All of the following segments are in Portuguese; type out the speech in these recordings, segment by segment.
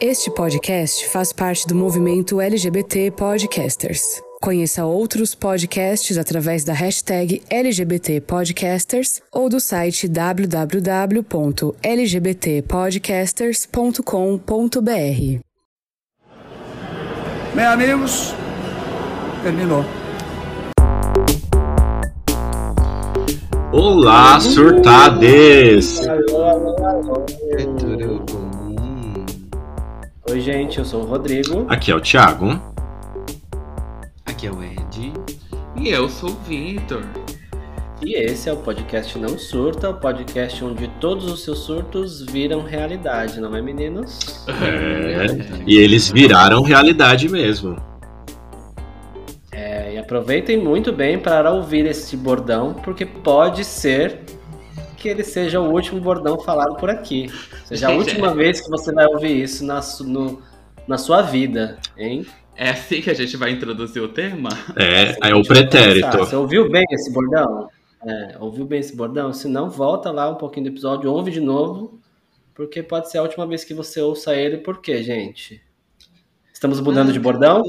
Este podcast faz parte do movimento LGBT Podcasters. Conheça outros podcasts através da hashtag LGBT Podcasters ou do site www.lgbtpodcasters.com.br. Bem, amigos, terminou. Olá, surtades! Tudo bom? Oi, gente, eu sou o Rodrigo. Aqui é o Thiago. Aqui é o Ed. E eu sou o Vitor. E esse é o podcast Não Surta, o podcast onde todos os seus surtos viram realidade, não é, meninos? É, e eles viraram realidade mesmo. É, e aproveitem muito bem para ouvir esse bordão, porque pode ser que ele seja o último bordão falado por aqui. Seja a última vez que você vai ouvir isso na, no, na sua vida, hein? É assim que a gente vai introduzir o tema? É, é o pretérito. Você ouviu bem esse bordão? É, ouviu bem esse bordão? Se não, volta lá um pouquinho do episódio, ouve de novo, porque pode ser a última vez que você ouça ele. Por quê, gente? Estamos mudando de bordão?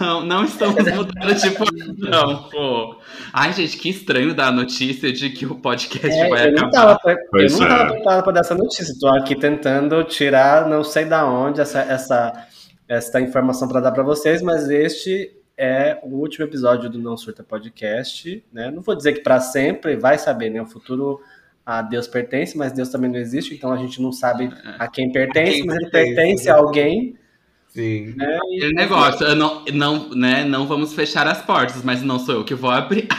Não, não estamos mudando de bordão, pô. Ai, gente, que estranho dar a notícia de que o podcast é, vai eu acabar. Não tava, eu não estava é. preparado para dar essa notícia. Estou aqui tentando tirar, não sei da onde, essa, essa, essa informação para dar para vocês, mas este é o último episódio do Não Surta Podcast. Né? Não vou dizer que para sempre, vai saber, né? O futuro a Deus pertence, mas Deus também não existe, então a gente não sabe a quem pertence, a quem mas ele pertence a alguém. Sim. Né? Aquele negócio, não, não, né, não vamos fechar as portas, mas não sou eu que vou abrir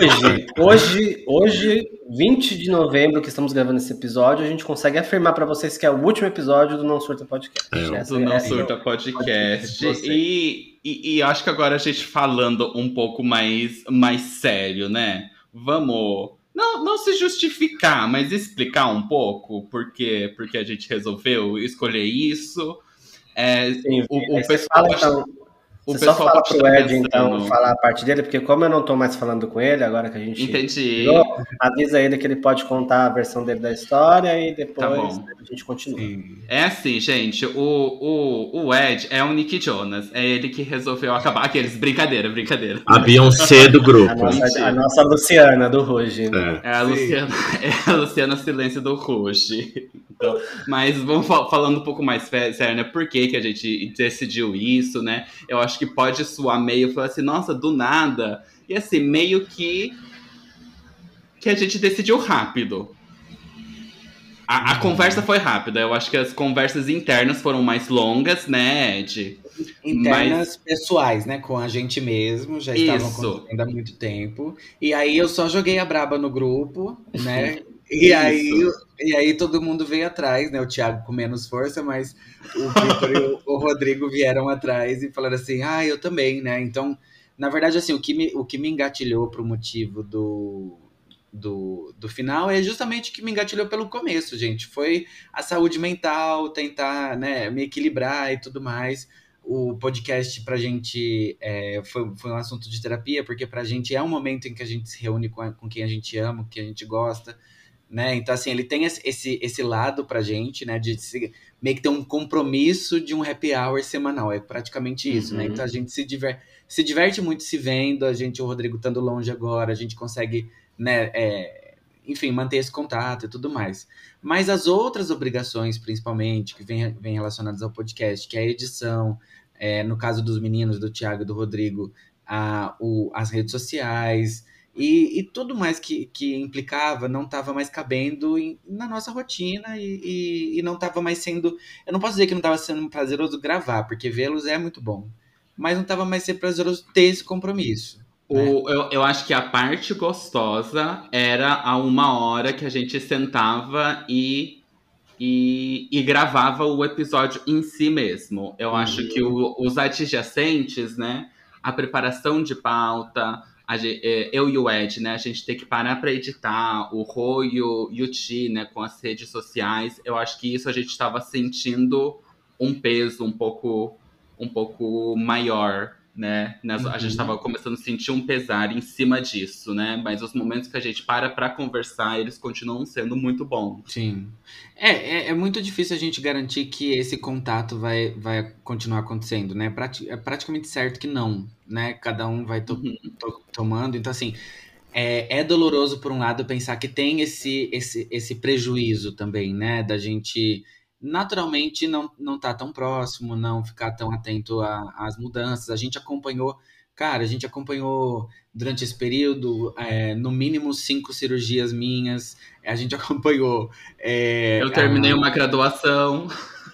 hoje, hoje, hoje, 20 de novembro, que estamos gravando esse episódio, a gente consegue afirmar para vocês que é o último episódio do Não Surta Podcast. É, do Não é Surta Podcast. E, e, e acho que agora a gente falando um pouco mais, mais sério, né? Vamos não, não se justificar, mas explicar um pouco por que, porque a gente resolveu escolher isso. É, Sim, o, o pessoal. Fala, então, o Você pessoal só fala pro Ed, então, falar a parte dele, porque como eu não tô mais falando com ele, agora que a gente. Entendi. Virou, avisa ele que ele pode contar a versão dele da história e depois tá a gente continua. Sim. É assim, gente, o, o, o Ed é o Nick Jonas. É ele que resolveu acabar. Aqueles, brincadeira, brincadeira. A Beyoncé do grupo. A nossa, a nossa Luciana do Ruge. É, é a, Luciana, é a Luciana Silêncio do Ruge. Então, mas vamos falando um pouco mais sério, né? Por que, que a gente decidiu isso, né? Eu acho que pode soar meio, falar assim, nossa, do nada. E assim, meio que que a gente decidiu rápido. A, a uhum. conversa foi rápida. Eu acho que as conversas internas foram mais longas, né, Ed? Internas Mas... pessoais, né? Com a gente mesmo. Já estavam acontecendo há muito tempo. E aí eu só joguei a braba no grupo, né? E aí, e aí todo mundo veio atrás, né? O Thiago com menos força, mas o Victor e o, o, Rodrigo vieram atrás e falaram assim: ah, eu também, né? Então, na verdade, assim, o que me, o que me engatilhou pro motivo do, do, do final é justamente o que me engatilhou pelo começo, gente. Foi a saúde mental, tentar né, me equilibrar e tudo mais. O podcast pra gente é, foi, foi um assunto de terapia, porque pra gente é um momento em que a gente se reúne com, a, com quem a gente ama, com quem a gente gosta né? Então, assim, ele tem esse, esse lado pra gente, né? De se, meio que ter um compromisso de um happy hour semanal. É praticamente isso, né? uhum. né? Então a gente se, diver, se diverte muito se vendo, a gente, o Rodrigo estando longe agora, a gente consegue, né? É, enfim, manter esse contato e tudo mais. Mas as outras obrigações, principalmente, que vêm vem relacionadas ao podcast, que é a edição, é, no caso dos meninos, do Thiago e do Rodrigo, a, o, as redes sociais, e, e tudo mais que, que implicava não estava mais cabendo em, na nossa rotina e, e, e não estava mais sendo. Eu não posso dizer que não estava sendo prazeroso gravar, porque vê-los é muito bom. Mas não estava mais sendo prazeroso ter esse compromisso. O, né? eu, eu acho que a parte gostosa era a uma hora que a gente sentava e, e, e gravava o episódio em si mesmo. Eu uhum. acho que o, os adjacentes, né? A preparação de pauta, Gente, é, eu e o Ed, né, a gente tem que parar para editar, o Rô e o, e o Ti, né, com as redes sociais. Eu acho que isso a gente estava sentindo um peso um pouco, um pouco maior né? Nas, uhum. A gente estava começando a sentir um pesar em cima disso, né? Mas os momentos que a gente para para conversar, eles continuam sendo muito bons. Sim. É, é, é, muito difícil a gente garantir que esse contato vai, vai continuar acontecendo, né? é praticamente certo que não, né? Cada um vai to uhum. to tomando. Então, assim, é, é doloroso, por um lado, pensar que tem esse, esse, esse prejuízo também, né? Da gente naturalmente não, não tá tão próximo, não ficar tão atento às mudanças. A gente acompanhou, cara, a gente acompanhou durante esse período, é, no mínimo cinco cirurgias minhas. A gente acompanhou. É, Eu terminei a... uma graduação.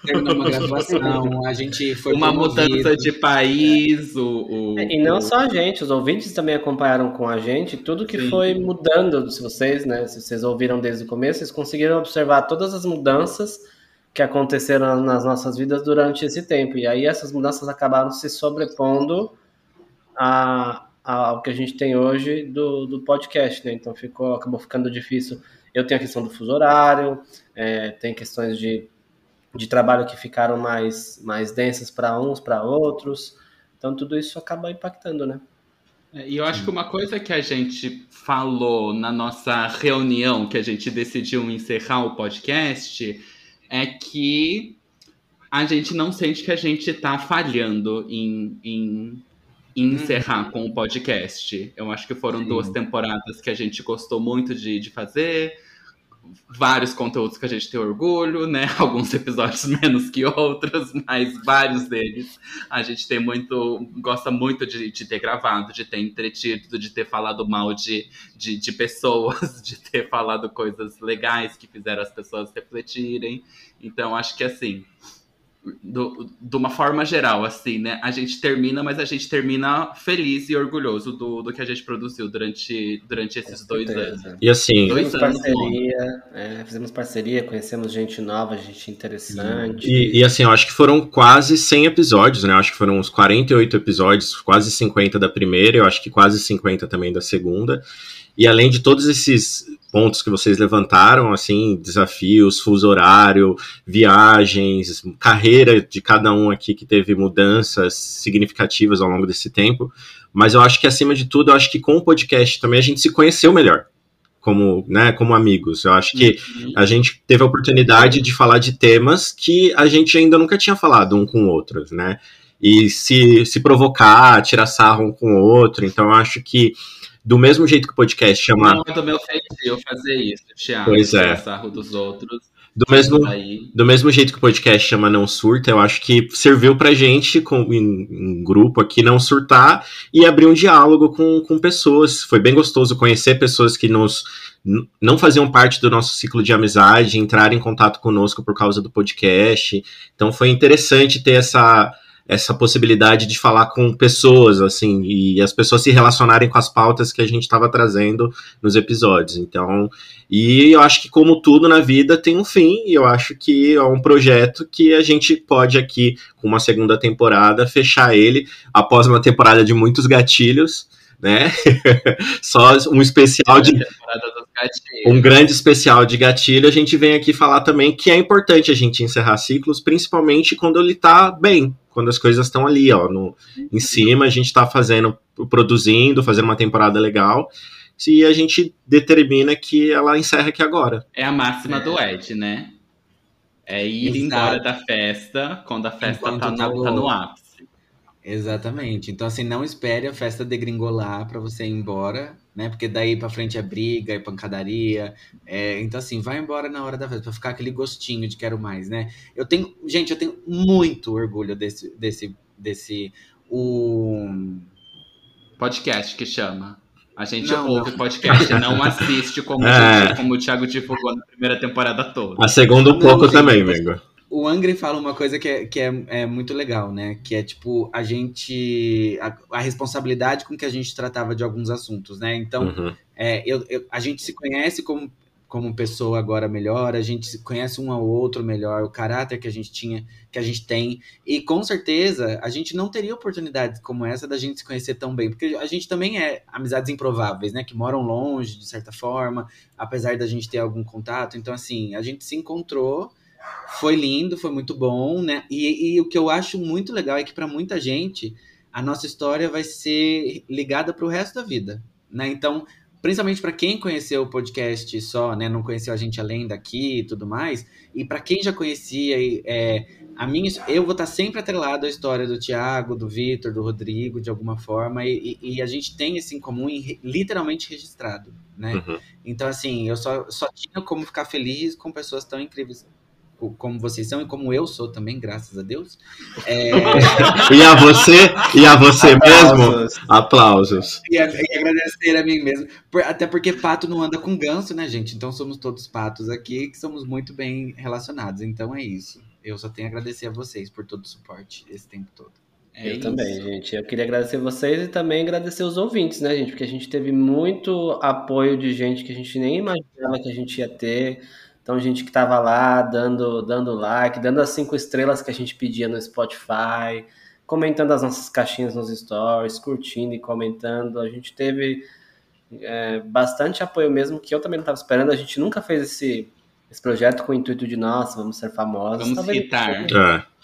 Terminou uma graduação, a gente foi. Uma promovido. mudança de país. O, o, e não só a gente, os ouvintes também acompanharam com a gente tudo que Sim. foi mudando. Se vocês, né? Se vocês ouviram desde o começo, vocês conseguiram observar todas as mudanças que aconteceram nas nossas vidas durante esse tempo. E aí essas mudanças acabaram se sobrepondo a, a, ao que a gente tem hoje do, do podcast, né? Então ficou, acabou ficando difícil. Eu tenho a questão do fuso horário, é, tem questões de, de trabalho que ficaram mais, mais densas para uns, para outros. Então tudo isso acaba impactando, né? É, e eu acho que uma coisa que a gente falou na nossa reunião, que a gente decidiu encerrar o podcast, é que a gente não sente que a gente está falhando em, em, em encerrar uhum. com o podcast. Eu acho que foram Sim. duas temporadas que a gente gostou muito de, de fazer vários conteúdos que a gente tem orgulho, né? Alguns episódios menos que outros, mas vários deles a gente tem muito, gosta muito de, de ter gravado, de ter entretido, de ter falado mal de, de, de, pessoas, de ter falado coisas legais que fizeram as pessoas refletirem. Então acho que assim do, de uma forma geral, assim, né? A gente termina, mas a gente termina feliz e orgulhoso do, do que a gente produziu durante, durante esses dois anos. E assim. Dois fizemos anos parceria, é, fizemos parceria, conhecemos gente nova, gente interessante. E, e, assim, eu acho que foram quase 100 episódios, né? Eu acho que foram uns 48 episódios, quase 50 da primeira, eu acho que quase 50 também da segunda. E além de todos esses pontos que vocês levantaram, assim, desafios, fuso horário, viagens, carreira de cada um aqui que teve mudanças significativas ao longo desse tempo. Mas eu acho que acima de tudo, eu acho que com o podcast também a gente se conheceu melhor. Como, né, como amigos. Eu acho que uhum. a gente teve a oportunidade de falar de temas que a gente ainda nunca tinha falado um com o outro, né? E se, se provocar, tirar sarro um com o outro. Então, eu acho que do mesmo jeito que o podcast chama. Não do meu feitio fazer isso, Thiago. Pois é. Sarro dos outros. Do mesmo, do mesmo jeito que o podcast chama Não Surta, eu acho que serviu pra gente, com, em, em grupo aqui, não surtar e abrir um diálogo com, com pessoas. Foi bem gostoso conhecer pessoas que nos não faziam parte do nosso ciclo de amizade, entrar em contato conosco por causa do podcast. Então foi interessante ter essa essa possibilidade de falar com pessoas, assim, e as pessoas se relacionarem com as pautas que a gente estava trazendo nos episódios. Então, e eu acho que, como tudo na vida, tem um fim, e eu acho que é um projeto que a gente pode aqui, com uma segunda temporada, fechar ele após uma temporada de muitos gatilhos né? Só um especial de um grande especial de gatilho. A gente vem aqui falar também que é importante a gente encerrar ciclos, principalmente quando ele tá bem, quando as coisas estão ali, ó, no, em cima, a gente está fazendo, produzindo, fazendo uma temporada legal. E a gente determina que ela encerra aqui agora. É a máxima é. do Ed, né? É ir Exato. embora da festa quando a festa tá, tá no ápice. Exatamente. Então, assim, não espere a festa degringolar para você ir embora, né? Porque daí para frente é briga, é pancadaria. É... Então, assim, vai embora na hora da festa, pra ficar aquele gostinho de quero mais, né? Eu tenho, gente, eu tenho muito orgulho desse, desse, desse, o... Podcast que chama. A gente não, ouve não. podcast, não assiste como, é. como o Thiago divulgou na primeira temporada toda. A segunda um pouco também, Mengo o Angry fala uma coisa que, é, que é, é, muito legal, né? Que é tipo, a gente. A, a, responsabilidade com que a gente tratava de alguns assuntos, né? Então, uhum. é, eu, eu, a gente se conhece como, como pessoa agora melhor, a gente conhece um ao outro melhor, o caráter que a gente tinha, que a gente tem. E com certeza a gente não teria oportunidade como essa da gente se conhecer tão bem. Porque a gente também é amizades improváveis, né? Que moram longe, de certa forma, apesar da gente ter algum contato. Então, assim, a gente se encontrou foi lindo, foi muito bom, né? E, e o que eu acho muito legal é que para muita gente a nossa história vai ser ligada para o resto da vida, né? Então, principalmente para quem conheceu o podcast só, né, não conheceu a gente além daqui e tudo mais, e para quem já conhecia, é, a minha, eu vou estar sempre atrelado à história do Tiago, do Vitor, do Rodrigo, de alguma forma, e, e, a gente tem esse em comum literalmente registrado, né? Uhum. Então, assim, eu só, só tinha como ficar feliz com pessoas tão incríveis como vocês são e como eu sou também, graças a Deus. É... e a você, e a você Aplausos. mesmo, aplausos. E, a, e, agradecer a mim mesmo, Por, até porque pato não anda com ganso, né, gente? Então somos todos patos aqui que somos muito bem relacionados. Então é isso. Eu só tenho a agradecer a vocês por todo o suporte esse tempo todo. É eu isso. também, gente. Eu queria agradecer vocês e também agradecer os ouvintes, né, gente? Porque a gente teve muito apoio de gente que a gente nem imaginava que a gente ia ter então, gente que estava lá dando, dando like, dando as cinco estrelas que a gente pedia no Spotify, comentando as nossas caixinhas nos stories, curtindo e comentando. A gente teve é, bastante apoio mesmo, que eu também não estava esperando. A gente nunca fez esse, esse projeto com o intuito de, nossa, vamos ser famosos. Vamos citar. É.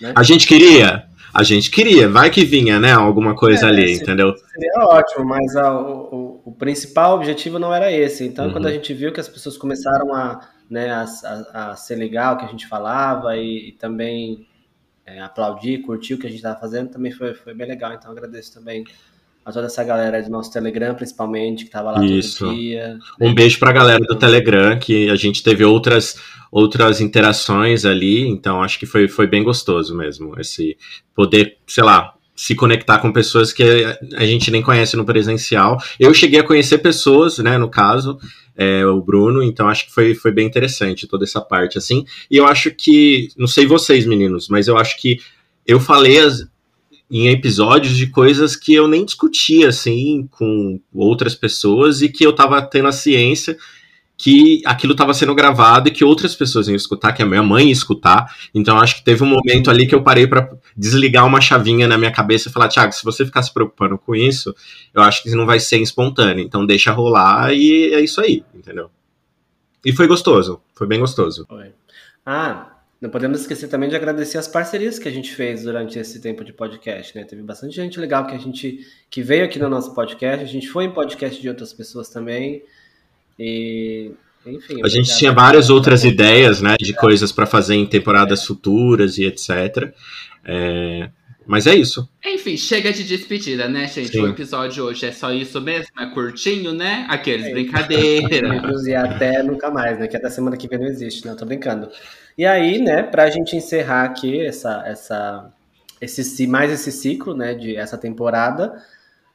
Né? A gente queria, a gente queria, vai que vinha, né? Alguma coisa é, ali, entendeu? Seria ótimo, mas a, o, o, principal objetivo não era esse. Então, uhum. quando a gente viu que as pessoas começaram a né, a, a, a ser legal o que a gente falava e, e também é, aplaudir, curtir o que a gente estava fazendo, também foi, foi bem legal. Então agradeço também a toda essa galera do nosso Telegram, principalmente, que estava lá Isso. todo dia. Um beijo para a galera do Telegram, que a gente teve outras outras interações ali, então acho que foi, foi bem gostoso mesmo, esse poder, sei lá, se conectar com pessoas que a gente nem conhece no presencial. Eu cheguei a conhecer pessoas, né, no caso, é, o Bruno, então acho que foi, foi bem interessante toda essa parte, assim. E eu acho que, não sei vocês, meninos, mas eu acho que eu falei as, em episódios de coisas que eu nem discutia, assim, com outras pessoas e que eu tava tendo a ciência que aquilo estava sendo gravado e que outras pessoas iam escutar, que a minha mãe ia escutar. Então acho que teve um momento ali que eu parei para desligar uma chavinha na minha cabeça e falar, Thiago, se você ficar se preocupando com isso, eu acho que não vai ser espontâneo. Então deixa rolar e é isso aí, entendeu? E foi gostoso, foi bem gostoso. Ah, não podemos esquecer também de agradecer as parcerias que a gente fez durante esse tempo de podcast, né? Teve bastante gente legal que a gente que veio aqui no nosso podcast, a gente foi em podcast de outras pessoas também. E, enfim. A gente tinha várias outras ideias, né, de coisas para fazer em temporadas futuras e etc. É, mas é isso. Enfim, chega de despedida, né, gente? Sim. O episódio hoje é só isso mesmo, é curtinho, né? Aqueles é. brincadeiras. e até nunca mais, né? Que até semana que vem não existe, né? Eu tô brincando. E aí, né, pra gente encerrar aqui essa, essa, esse, mais esse ciclo, né, de essa temporada,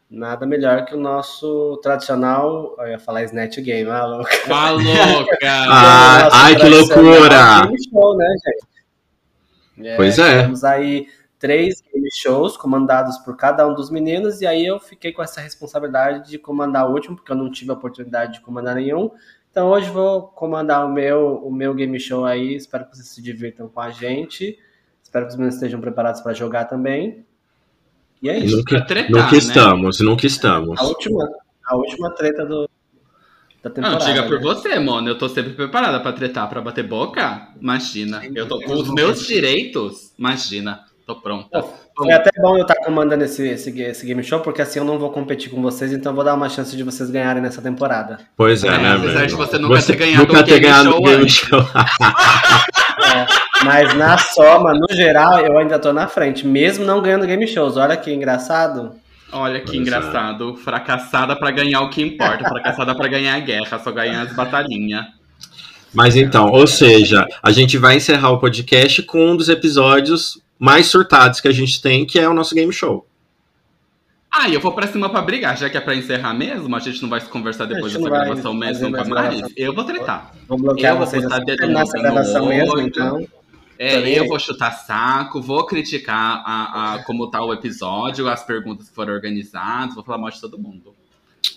Nada melhor que o nosso tradicional. Eu ia falar Snatch Game, ah, louca. Ah, louca! ah, ai, que loucura! Show, né, gente? É, pois é. Temos aí três game shows comandados por cada um dos meninos, e aí eu fiquei com essa responsabilidade de comandar o último, porque eu não tive a oportunidade de comandar nenhum. Então hoje vou comandar o meu, o meu game show aí. Espero que vocês se divirtam com a gente. Espero que os meninos estejam preparados para jogar também. E é isso. Nunca, tretar, nunca né? estamos, nunca estamos. A última, a última treta do, da temporada. Não, diga por né? você, mano. Eu tô sempre preparada pra tretar, pra bater boca. Imagina. Eu tô com os meus direitos. Imagina. Tô pronta. Foi até bom eu estar comandando esse, esse, esse, game show, porque assim eu não vou competir com vocês, então eu vou dar uma chance de vocês ganharem nessa temporada. Pois é, é né? Apesar de você nunca você ter ganhado nunca um ter game ganhado show, game show. é, mas na soma, no geral, eu ainda tô na frente, mesmo não ganhando game shows. Olha que engraçado. Olha que engraçado. Fracassada para ganhar o que importa, fracassada para ganhar a guerra, só ganhar as batalhinhas. Mas então, ou seja, a gente vai encerrar o podcast com um dos episódios mais surtados que a gente tem, que é o nosso game show. Ah, e eu vou pra cima pra brigar, já que é pra encerrar mesmo, a gente não vai se conversar depois dessa gravação mesmo com a Maris. Eu vou tretar. Vou bloquear eu vou botar dedo nessa gravação mesmo, então. É, eu vou chutar saco, vou criticar a, a, como tá o episódio, as perguntas que foram organizadas, vou falar mal de todo mundo.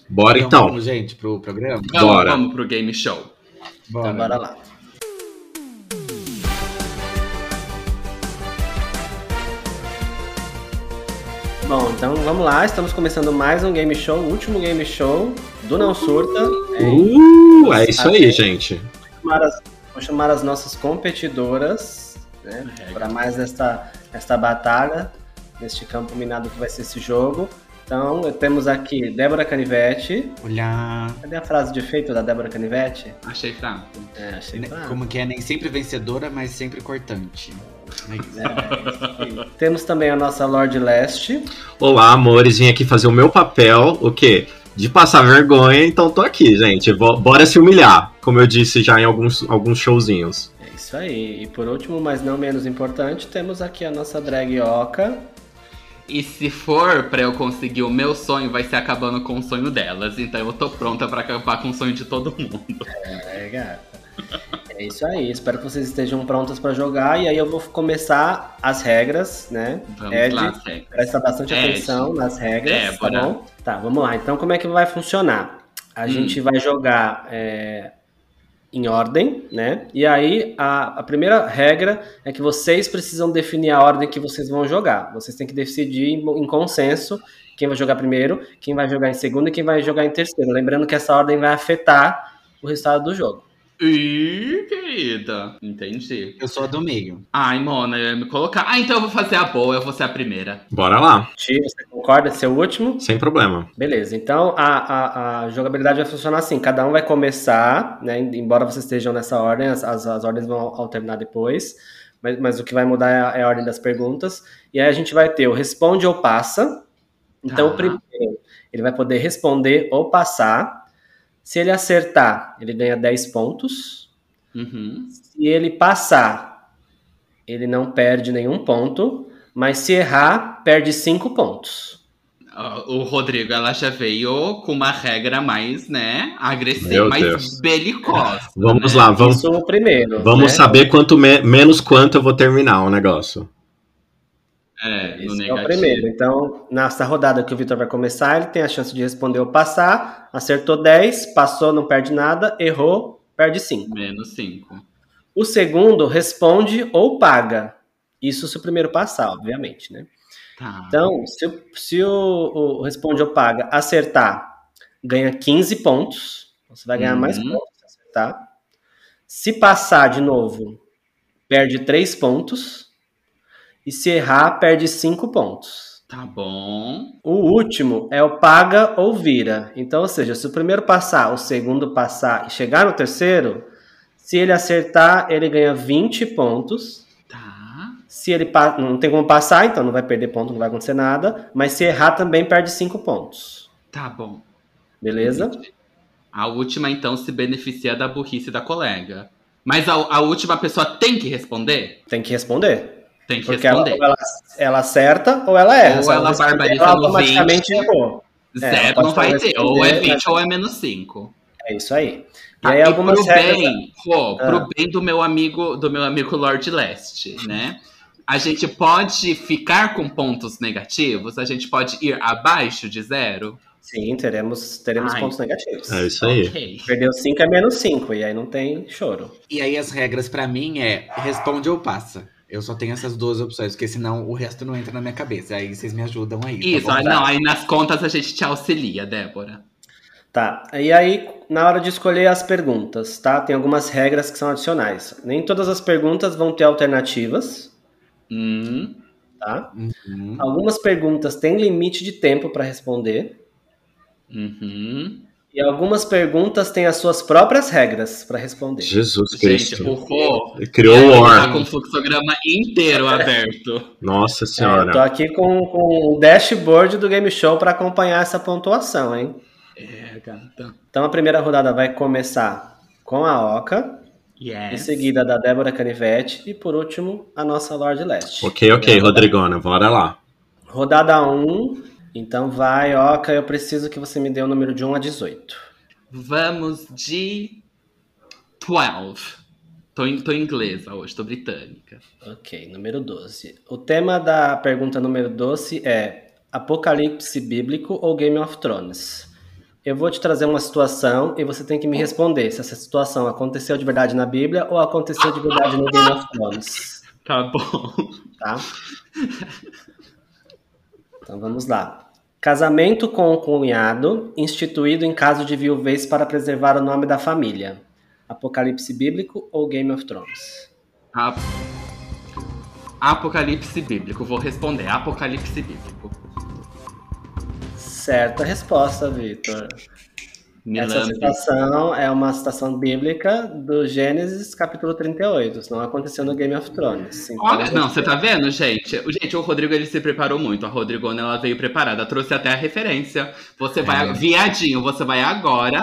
Bora então. então. Vamos, gente, pro programa? Vamos, Bora. vamos pro game show. Bora. Então, bora lá. Bom, então vamos lá, estamos começando mais um game show, o último game show do Não Surta. Uh, é isso aí, gente. Vou chamar as, vou chamar as nossas competidoras né, para mais esta, esta batalha. neste campo minado que vai ser esse jogo. Então, temos aqui Débora Canivete. Olá. Cadê a frase de efeito da Débora Canivete? Achei fraco. É, achei fraco. Como que é, nem sempre vencedora, mas sempre cortante. É isso. É, temos também a nossa Lorde Leste. Olá, amores, vim aqui fazer o meu papel, o quê? De passar vergonha, então tô aqui, gente. Bora se humilhar, como eu disse já em alguns, alguns showzinhos. É isso aí. E por último, mas não menos importante, temos aqui a nossa drag Oca. E se for para eu conseguir o meu sonho, vai ser acabando com o sonho delas. Então eu tô pronta para acabar com o sonho de todo mundo. É, gata. É isso aí. Espero que vocês estejam prontas para jogar. E aí eu vou começar as regras, né? Vamos Ed, lá, regras. Presta bastante Ed. atenção nas regras, é, tá bom? Tá, vamos lá. Então como é que vai funcionar? A hum. gente vai jogar é, em ordem, né? E aí a, a, primeira regra é que vocês precisam definir a ordem que vocês vão jogar. Vocês têm que decidir em, em, consenso quem vai jogar primeiro, quem vai jogar em segundo e quem vai jogar em terceiro. Lembrando que essa ordem vai afetar o resultado do jogo. Ih, querida. Entendi. Eu sou a do meio. Ai, Mona, eu ia me colocar. Ah, então eu vou fazer a boa, eu vou ser a primeira. Bora lá. Ti, você concorda ser o último? Sem problema. Beleza, então a, a, a, jogabilidade vai funcionar assim: cada um vai começar, né? Embora vocês estejam nessa ordem, as, as, as ordens vão alternar depois. Mas, mas, o que vai mudar é a, é a, ordem das perguntas. E aí a gente vai ter o responde ou passa. Então, tá. o primeiro, ele vai poder responder ou passar. Se ele acertar, ele ganha 10 pontos. Uhum. Se ele passar, ele não perde nenhum ponto. Mas se errar, perde 5 pontos. O Rodrigo, ela já veio com uma regra mais, né, agressiva, mais belicosa. Vamos né? lá, vamos. Isso primeiro. Vamos né? saber quanto me menos quanto eu vou terminar o negócio. É, Esse é o primeiro. Então, nessa rodada que o Vitor vai começar, ele tem a chance de responder ou passar. Acertou 10, passou, não perde nada. Errou, perde 5. Menos 5. O segundo responde ou paga. Isso se o primeiro passar, obviamente, né? Tá. Então, se, se o, o, responde ou paga acertar, ganha 15 pontos. Você vai ganhar uhum. mais pontos se acertar. Se passar de novo, perde 3 pontos. E se errar, perde 5 pontos. Tá bom. O último é o paga ou vira. Então, ou seja, se o primeiro passar, o segundo passar e chegar no terceiro, se ele acertar, ele ganha 20 pontos. Tá. Se ele não tem como passar, então não vai perder ponto, não vai acontecer nada. Mas se errar, também perde 5 pontos. Tá bom. Beleza? A última, então, se beneficia da burrice da colega. Mas a, a última pessoa tem que responder? Tem que responder. Tem que Porque responder. Ela, ela, ela, acerta ou ela erra. Ou ela barbariza ela no 20. Errou. Zero é, não vai ter. Ou é 20 ou é menos 5. É isso aí. E, aí, algumas pro regras... bem, pô, ah. pro bem do meu amigo, do meu amigo Lord Leste, né? A gente pode ficar com pontos negativos? A gente pode ir abaixo de zero? Sim, teremos, teremos pontos negativos. É isso aí. Okay. Perdeu 5 é menos 5, e aí não tem choro. E aí as regras para mim é responde ou passa. Eu só tenho essas duas opções, porque senão o resto não entra na minha cabeça. Aí vocês me ajudam aí. Tá Isso, tá não, aí nas contas a gente te auxilia, Débora. Tá, e aí na hora de escolher as perguntas, tá? Tem algumas regras que são adicionais. Nem todas as perguntas vão ter alternativas. Hum. Tá? Uhum. Algumas perguntas têm limite de tempo para responder. Uhum. E algumas perguntas têm as suas próprias regras para responder. Jesus Cristo. Gente, o criou o War. Tá com o fluxograma inteiro aberto. Nossa senhora. É, tô aqui com, com o dashboard do Game Show para acompanhar essa pontuação, hein? É, gata. Então a primeira rodada vai começar com a Oca. Yes. Em seguida da Débora Canivete. E por último, a nossa Lorde Leste. Ok, ok, Rodrigona, bora lá. Rodada 1, então vai, Oca, eu preciso que você me dê o número de 1 a 18. Vamos de 12. Tô tô inglesa hoje, tô britânica. Ok, número 12. O tema da pergunta número 12 é Apocalipse Bíblico ou Game of Thrones? Eu vou te trazer uma situação e você tem que me responder se essa situação aconteceu de verdade na Bíblia ou aconteceu de verdade no Game of Thrones. Tá bom. Tá? Então vamos lá. Casamento com o cunhado, instituído em caso de viuvez para preservar o nome da família. Apocalipse bíblico ou Game of Thrones? Apocalipse bíblico. Vou responder. Apocalipse bíblico. Certa resposta, Vitor. Essa citação é uma citação bíblica do Gênesis capítulo 38. Isso não aconteceu no Game of Thrones. Olha, não, você tá vendo, gente? O, gente, o Rodrigo ele se preparou muito. A Rodrigona ela veio preparada, trouxe até a referência. Você vai, é. viadinho, você vai agora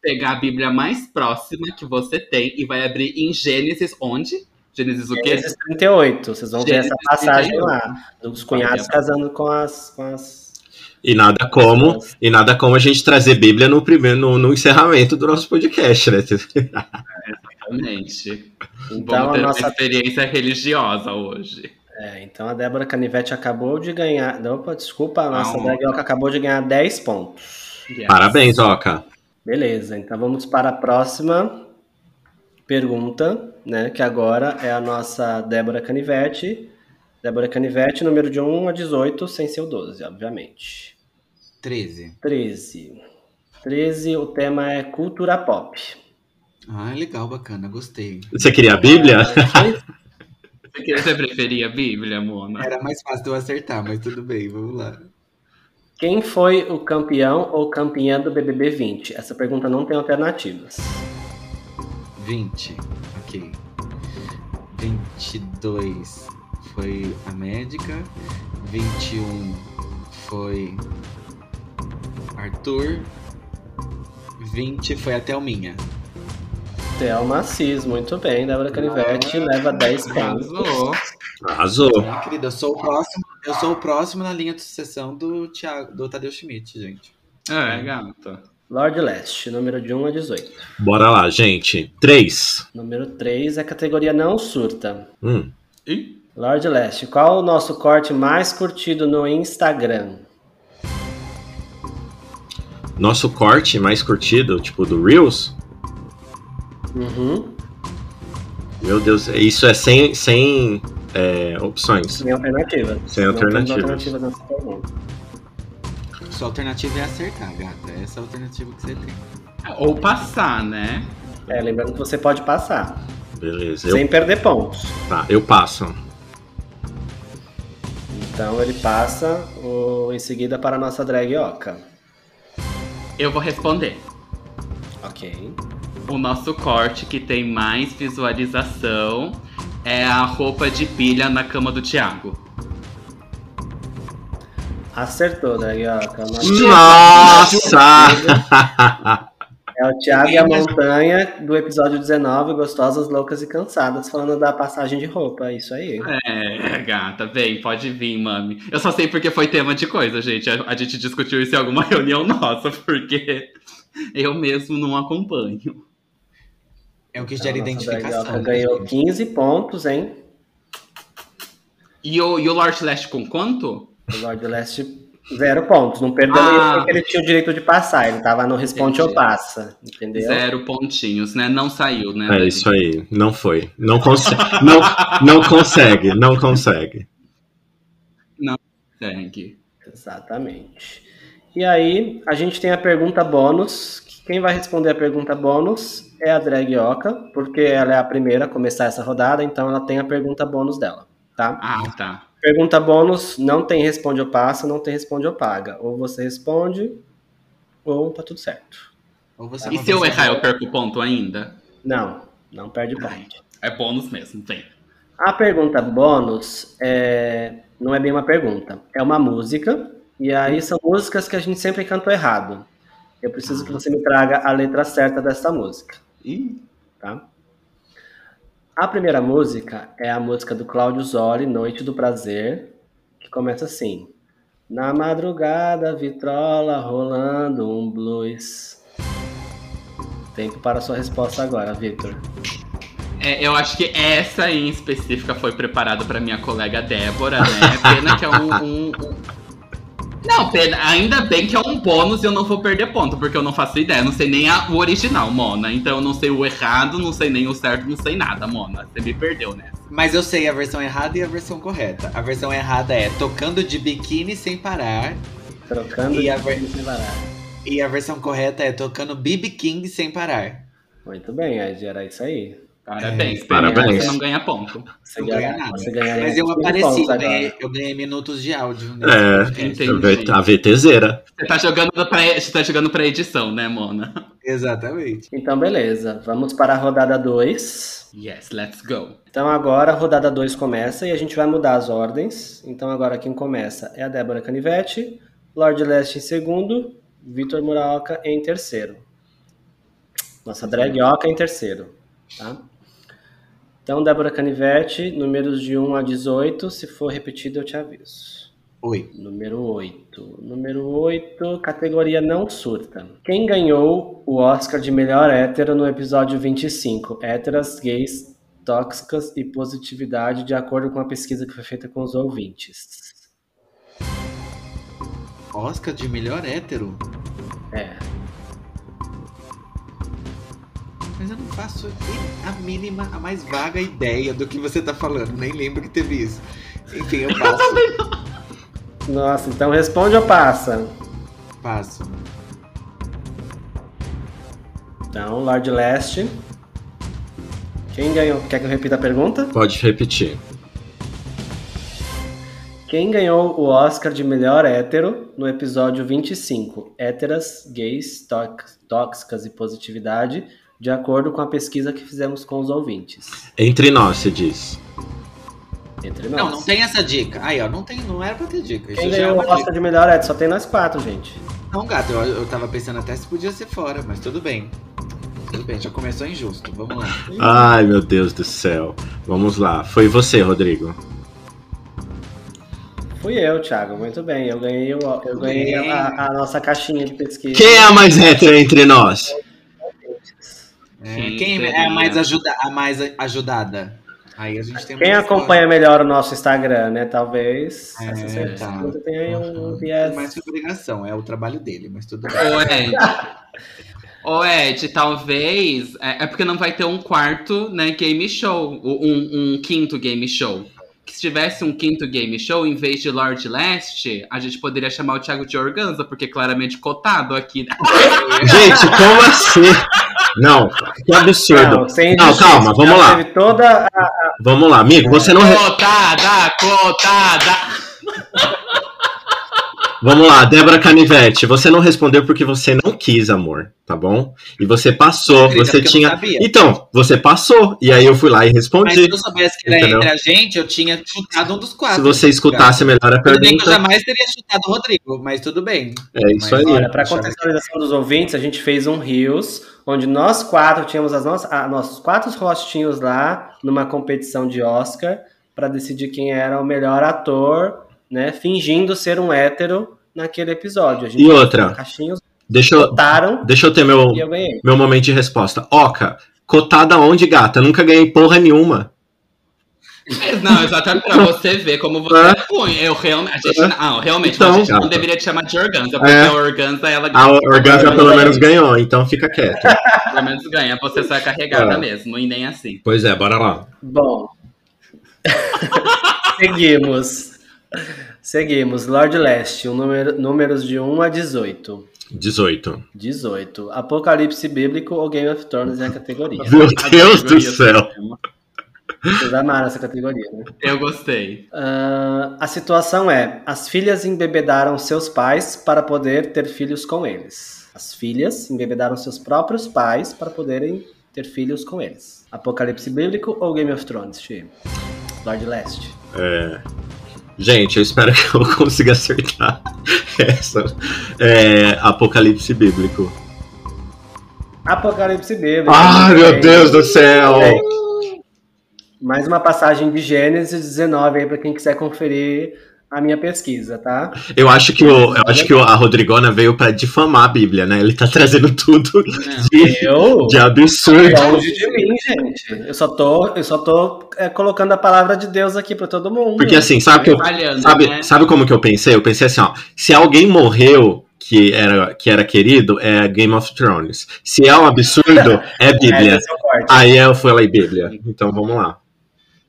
pegar a Bíblia mais próxima que você tem e vai abrir em Gênesis, onde? Gênesis o quê? Gênesis 38. Vocês vão Gênesis ver essa passagem 38. lá. Dos cunhados casando com as, com as e nada como, e nada como a gente trazer Bíblia no primeiro no, no encerramento do nosso podcast, né? Exatamente. Então, Vamos ter a nossa uma experiência religiosa hoje. É, então a Débora Canivete acabou de ganhar. Opa, desculpa, a nossa Dragioca acabou de ganhar 10 pontos. Yes. Parabéns, Oca. Beleza, então vamos para a próxima pergunta, né? Que agora é a nossa Débora Canivete. Débora Canivete, número de 1 a 18, sem ser o 12, obviamente. 13. 13. 13, o tema é cultura pop. Ah, legal, bacana, gostei. Você queria a Bíblia? Você preferia a Bíblia, Mona? Era mais fácil de eu acertar, mas tudo bem, vamos lá. Quem foi o campeão ou campeã do BBB 20? Essa pergunta não tem alternativas. 20, ok. 22 foi a médica, 21 foi Arthur, 20 foi a Thelminha. Thelma Cis, muito bem. Débora Canivete leva 10 pontos. Arrasou. Ah, querida, eu sou o próximo, eu sou o próximo na linha de sucessão do Thiago, do Tadeu Schmidt, gente. É, gata. Lord Leste, número de 1 a 18. Bora lá, gente. 3. Número 3 é categoria não surta. Hum. Ih? Lord Leste, qual o nosso corte mais curtido no Instagram? Nosso corte mais curtido, tipo do Reels? Uhum. Meu Deus, isso é sem, sem é, opções. Sem alternativa. Sem alternativa. Sua alternativa é acertar, gata. Essa é a alternativa que você tem. Ou passar, né? É, lembrando que você pode passar. Beleza. Sem eu... perder pontos. Tá, eu passo. Então ele passa o, em seguida para a nossa drag oca. Eu vou responder. Ok. O nosso corte que tem mais visualização é a roupa de pilha na cama do Thiago. Acertou, drag oca. Nossa! É o Thiago e a Montanha do episódio 19, Gostosas, Loucas e Cansadas, falando da passagem de roupa. É isso aí. É, gata, vem, pode vir, mami. Eu só sei porque foi tema de coisa, gente. A, a gente discutiu isso em alguma reunião nossa, porque eu mesmo não acompanho. É o que gera então, identificação. Né, ganhou 15 pontos, hein? E o, e o Lord Leste com quanto? O Lord Leste Zero pontos. Não perdeu ah. porque ele tinha o direito de passar. Ele tava no responde Entendi. ou passa. Entendeu? Zero pontinhos, né? Não saiu, né? É isso aí. Não foi. Não, consegue. não, não consegue. Não consegue. Não consegue. Exatamente. E aí, a gente tem a pergunta bônus. Quem vai responder a pergunta bônus é a Drag Oca, porque ela é a primeira a começar essa rodada, então ela tem a pergunta bônus dela, tá? Ah, tá. Pergunta bônus, não tem responde ou passa, não tem responde ou paga. Ou você responde, ou tá tudo certo. Tá? E se eu errar, eu perco ponto ainda? Não, não perde ponto. É bônus mesmo, tem. A pergunta bônus é... não é bem uma pergunta, é uma música, e aí são músicas que a gente sempre cantou errado. Eu preciso que você me traga a letra certa dessa música. Ih. Tá? A primeira música é a música do Cláudio Zoli, Noite do Prazer, que começa assim: Na madrugada, vitrola rolando um blues. Tempo para sua resposta agora, Victor. É, eu acho que essa em específica foi preparada para minha colega Débora, né? Pena que é um, um não, ainda bem que é um bônus e eu não vou perder ponto, porque eu não faço ideia. não sei nem a, o original, Mona. Então eu não sei o errado, não sei nem o certo, não sei nada, Mona. Você me perdeu nessa. Mas eu sei a versão errada e a versão correta. A versão errada é tocando de biquíni sem parar. Trocando de biquíni sem parar. E a versão correta é tocando BB King sem parar. Muito bem, era isso aí. Parabéns, é, parabéns. Você não ganha ponto. Você não ganha nada. Você ganha Mas eu apareci, eu ganhei, eu ganhei minutos de áudio. É, entendi. a VTZera. Você tá jogando pra, você tá jogando pra edição, né, Mona? Exatamente. Então, beleza. Vamos para a rodada 2. Yes, let's go. Então agora a rodada 2 começa e a gente vai mudar as ordens. Então agora quem começa é a Débora Canivete, Lord Leste em segundo, Vitor Muraoka em terceiro. Nossa drag Oca em terceiro, tá? Então, Débora Canivete, números de 1 a 18. Se for repetido, eu te aviso. Oi. Número 8. Número 8, categoria não surta. Quem ganhou o Oscar de melhor hétero no episódio 25? Héteras, gays, tóxicas e positividade, de acordo com a pesquisa que foi feita com os ouvintes. Oscar de melhor hétero? É. Mas eu não faço a mínima, a mais vaga ideia do que você tá falando. Nem lembro que teve isso. Enfim, eu passo. Nossa, então responde ou passa? Passo. Então, Lord Leste. Quem ganhou? Quer que eu repita a pergunta? Pode repetir. Quem ganhou o Oscar de melhor hétero no episódio 25? Héteras, gays, tóxicas e positividade de acordo com a pesquisa que fizemos com os ouvintes. Entre nós, se diz. Entre nós. Não, não tem essa dica. Aí, ó, não, tem, não era pra ter dica. Quem ganhou o Oscar de melhor é, só tem nós quatro, gente. Não, gato, eu, eu tava pensando até se podia ser fora, mas tudo bem. Tudo bem, já começou injusto. Vamos lá. Ai, meu Deus do céu. Vamos lá. Foi você, Rodrigo. Fui eu, Thiago. Muito bem. Eu ganhei, eu, eu ganhei a, a, nossa caixinha de pesquisa. Quem é a mais hétero entre nós? É, quem é a mais, ajuda, a mais ajudada? Aí a gente tem Quem acompanha história. melhor o nosso Instagram, né? Talvez. É, essa tá. tem um viés. mais obrigação, é o trabalho dele, mas tudo bem. Ô, Ed. Ô, Ed, talvez. É, é, porque não vai ter um quarto, né, game show. Um, um quinto game show que se tivesse um quinto game show, em vez de Lord Leste, a gente poderia chamar o Thiago de Organza, porque é claramente cotado aqui. gente, como assim? Não, que absurdo. Não, não calma, vamos lá. Toda a... Vamos lá, amigo, você não. Cotada, cotada! Vamos lá, Débora Canivete, você não respondeu porque você não quis, amor, tá bom? E você passou, você tinha. Então, você passou, e aí eu fui lá e respondi. Mas se eu soubesse que era entendeu? entre a gente, eu tinha chutado um dos quatro. Se você escutasse melhor a pergunta. Tudo bem que eu jamais teria chutado o Rodrigo, mas tudo bem. É isso mas, aí. Olha, para contextualização dos ouvintes, a gente fez um Rios, onde nós quatro tínhamos as nossas, ah, nossos quatro rostinhos lá, numa competição de Oscar, para decidir quem era o melhor ator né, fingindo ser um hétero naquele episódio. e outra, caixinhos, deixa eu, votaram, deixa eu ter meu, eu meu momento de resposta. Oca, cotada onde, gata? Nunca ganhei porra nenhuma. Não, exatamente pra você ver como você é ruim. Eu realmente, a gente, é. não, realmente, então, a gente não deveria te chamar de Organza, porque é. a Organza ela A Organza pelo menos ganhou, então fica quieto. pelo menos ganha, você só é carregada é. mesmo, e nem assim. Pois é, bora lá. Bom. Seguimos. Seguimos. Lord Leste, um número, números de 1 a 18. 18. 18. Apocalipse Bíblico ou Game of Thrones é a categoria. Meu Deus do céu! Vocês amaram essa categoria, né? Eu gostei. Uh, a situação é: as filhas embebedaram seus pais para poder ter filhos com eles. As filhas embebedaram seus próprios pais para poderem ter filhos com eles. Apocalipse Bíblico ou Game of Thrones, Chi? Lord Leste. É. Gente, eu espero que eu consiga acertar essa. É, Apocalipse Bíblico. Apocalipse Bíblico. Ah, meu Deus do céu! Mais uma passagem de Gênesis 19 aí para quem quiser conferir a minha pesquisa, tá? Eu acho que, o, eu acho que a Rodrigona veio para difamar a Bíblia, né? Ele tá trazendo tudo de, eu? de absurdo. Longe de mim, gente. Eu só tô, eu só tô é, colocando a palavra de Deus aqui para todo mundo. Porque assim, sabe, que eu, sabe, né? sabe como que eu pensei? Eu pensei assim, ó, se alguém morreu que era, que era querido, é Game of Thrones. Se é um absurdo, é Bíblia. É, Aí eu fui lá e Bíblia. Então vamos lá.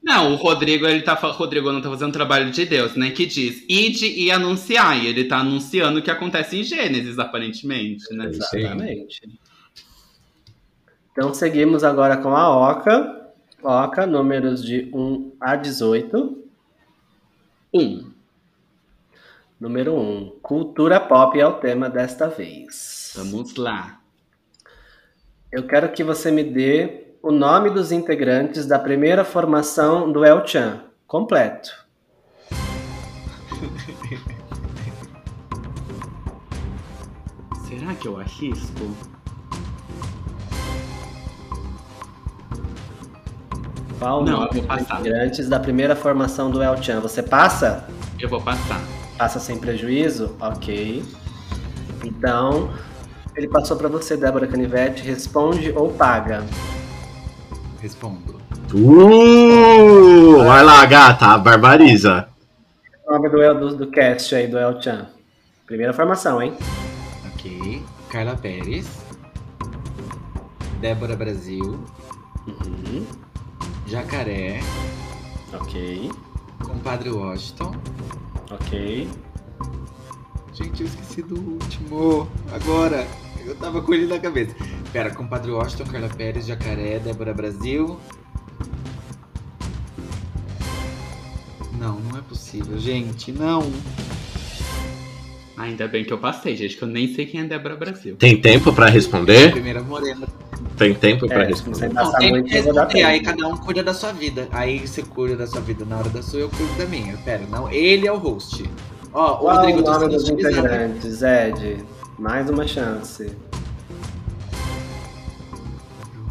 Não, o Rodrigo, ele tá Rodrigo não tá fazendo trabalho de Deus, né? Que diz, ide e anunciar. E ele tá anunciando o que acontece em Gênesis, aparentemente, né? Exatamente. Então seguimos agora com a Oca. Coloca números de 1 a 18. 1. Número 1. Cultura pop é o tema desta vez. Vamos lá. Eu quero que você me dê o nome dos integrantes da primeira formação do El Chan, completo. Será que eu arrisco? Qual o Não, nome eu vou dos passar. integrantes da primeira formação do El Chan? Você passa? Eu vou passar. Passa sem prejuízo? Ok. Então, ele passou para você, Débora Canivete. Responde ou paga? Respondo. Uh! Vai lá, gata, barbariza. O nome do, El- do, do cast aí, do El Chan. Primeira formação, hein? Ok. Carla Pérez. Débora Brasil. Uhum. Jacaré. Ok. Compadre Washington. Ok. Gente, eu esqueci do último. Agora. Eu tava com ele na cabeça. Pera, Compadre Washington, Carla Pérez, Jacaré, Débora Brasil. Não, não é possível, gente. Não. Ainda bem que eu passei, gente, que eu nem sei quem é Débora Brasil. Tem tempo pra responder? Primeira morena. Tem tempo pra É, responder? Não, passar tem muito, que eu vou dar responder. Aí cada um cuida da sua vida. Aí você cuida da sua vida na hora da sua, eu cuido da minha. Pera, não. Ele é o host. Ó, o Qual Rodrigo o tá nome dos integrantes, Ed? Mais uma chance.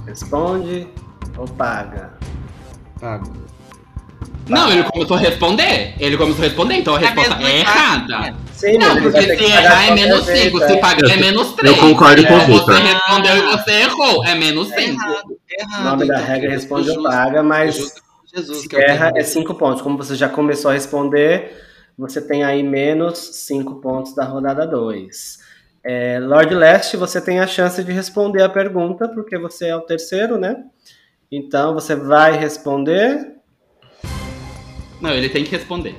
Responde ou paga? Pago. Não, ele começou a responder. Ele começou a responder, então a É resposta mesmo, é é errada. Sim, Não, porque se errar é menos jeito, 5, é. se pagar é menos 3. concordo com o Você Vitor. respondeu e você errou, é menos 5. Errado, O errado. nome da Então, regra eu responde ou paga, eu mas justo Jesus, se é o erra é 5 pontos. Como você já começou a responder, você tem aí menos 5 pontos da rodada 2. É, Lord Leste, você tem a chance de responder a pergunta, porque você é o terceiro, né? Então você vai responder. Não, ele tem que responder.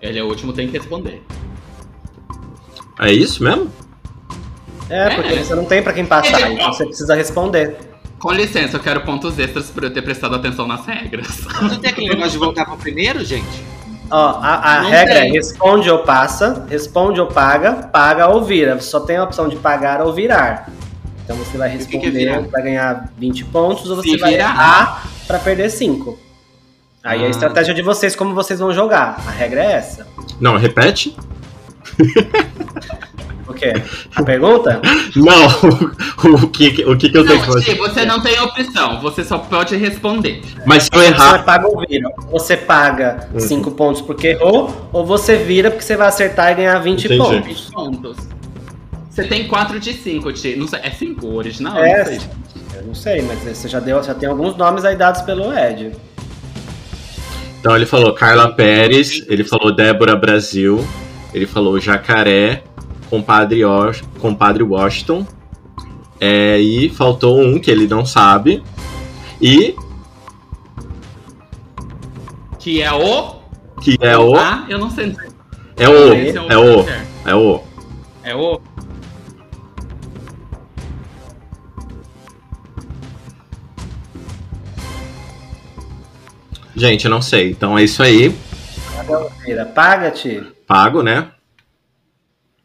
Ele é o último, tem que responder. É isso mesmo? É, É. porque você não tem pra quem passar, Ele- então você precisa responder. Com licença, eu quero pontos extras por eu ter prestado atenção nas regras. Não tem aquele negócio de voltar pro primeiro, gente? Ó, a, a regra tem. é responde ou passa, responde ou paga, paga ou vira. Só tem a opção de pagar ou virar. Então você vai é responder pra ganhar 20 pontos ou você Se vai virar. errar pra perder 5. Aí é a Ah. estratégia de vocês, como vocês vão jogar. A regra é essa. Não, repete? O quê? A pergunta? Não, o que, o que, que eu tenho que Não, fazer? Ti, você não tem opção, você só pode responder. Mas se eu Você errar. paga ou vira. Você paga Uhum. 5 pontos porque errou, ou você vira porque você vai acertar e ganhar 20 Entendi. pontos. 20 pontos. Você tem 4 de 5, Ti. Não sei, é 5 o original? É, Não sei. Eu não sei, mas você já, deu, já tem alguns nomes aí dados pelo Ed. Então ele falou Carla Pérez, ele falou Débora Brasil, ele falou Jacaré, compadre, Wash- compadre Washington. É, e faltou um que ele não sabe. E Que é o. que é o. Ah, eu não sei. É o. Esse É o. certo. É o. É o. Gente, eu não sei. Então é isso aí. Vira, paga-te. Pago, né?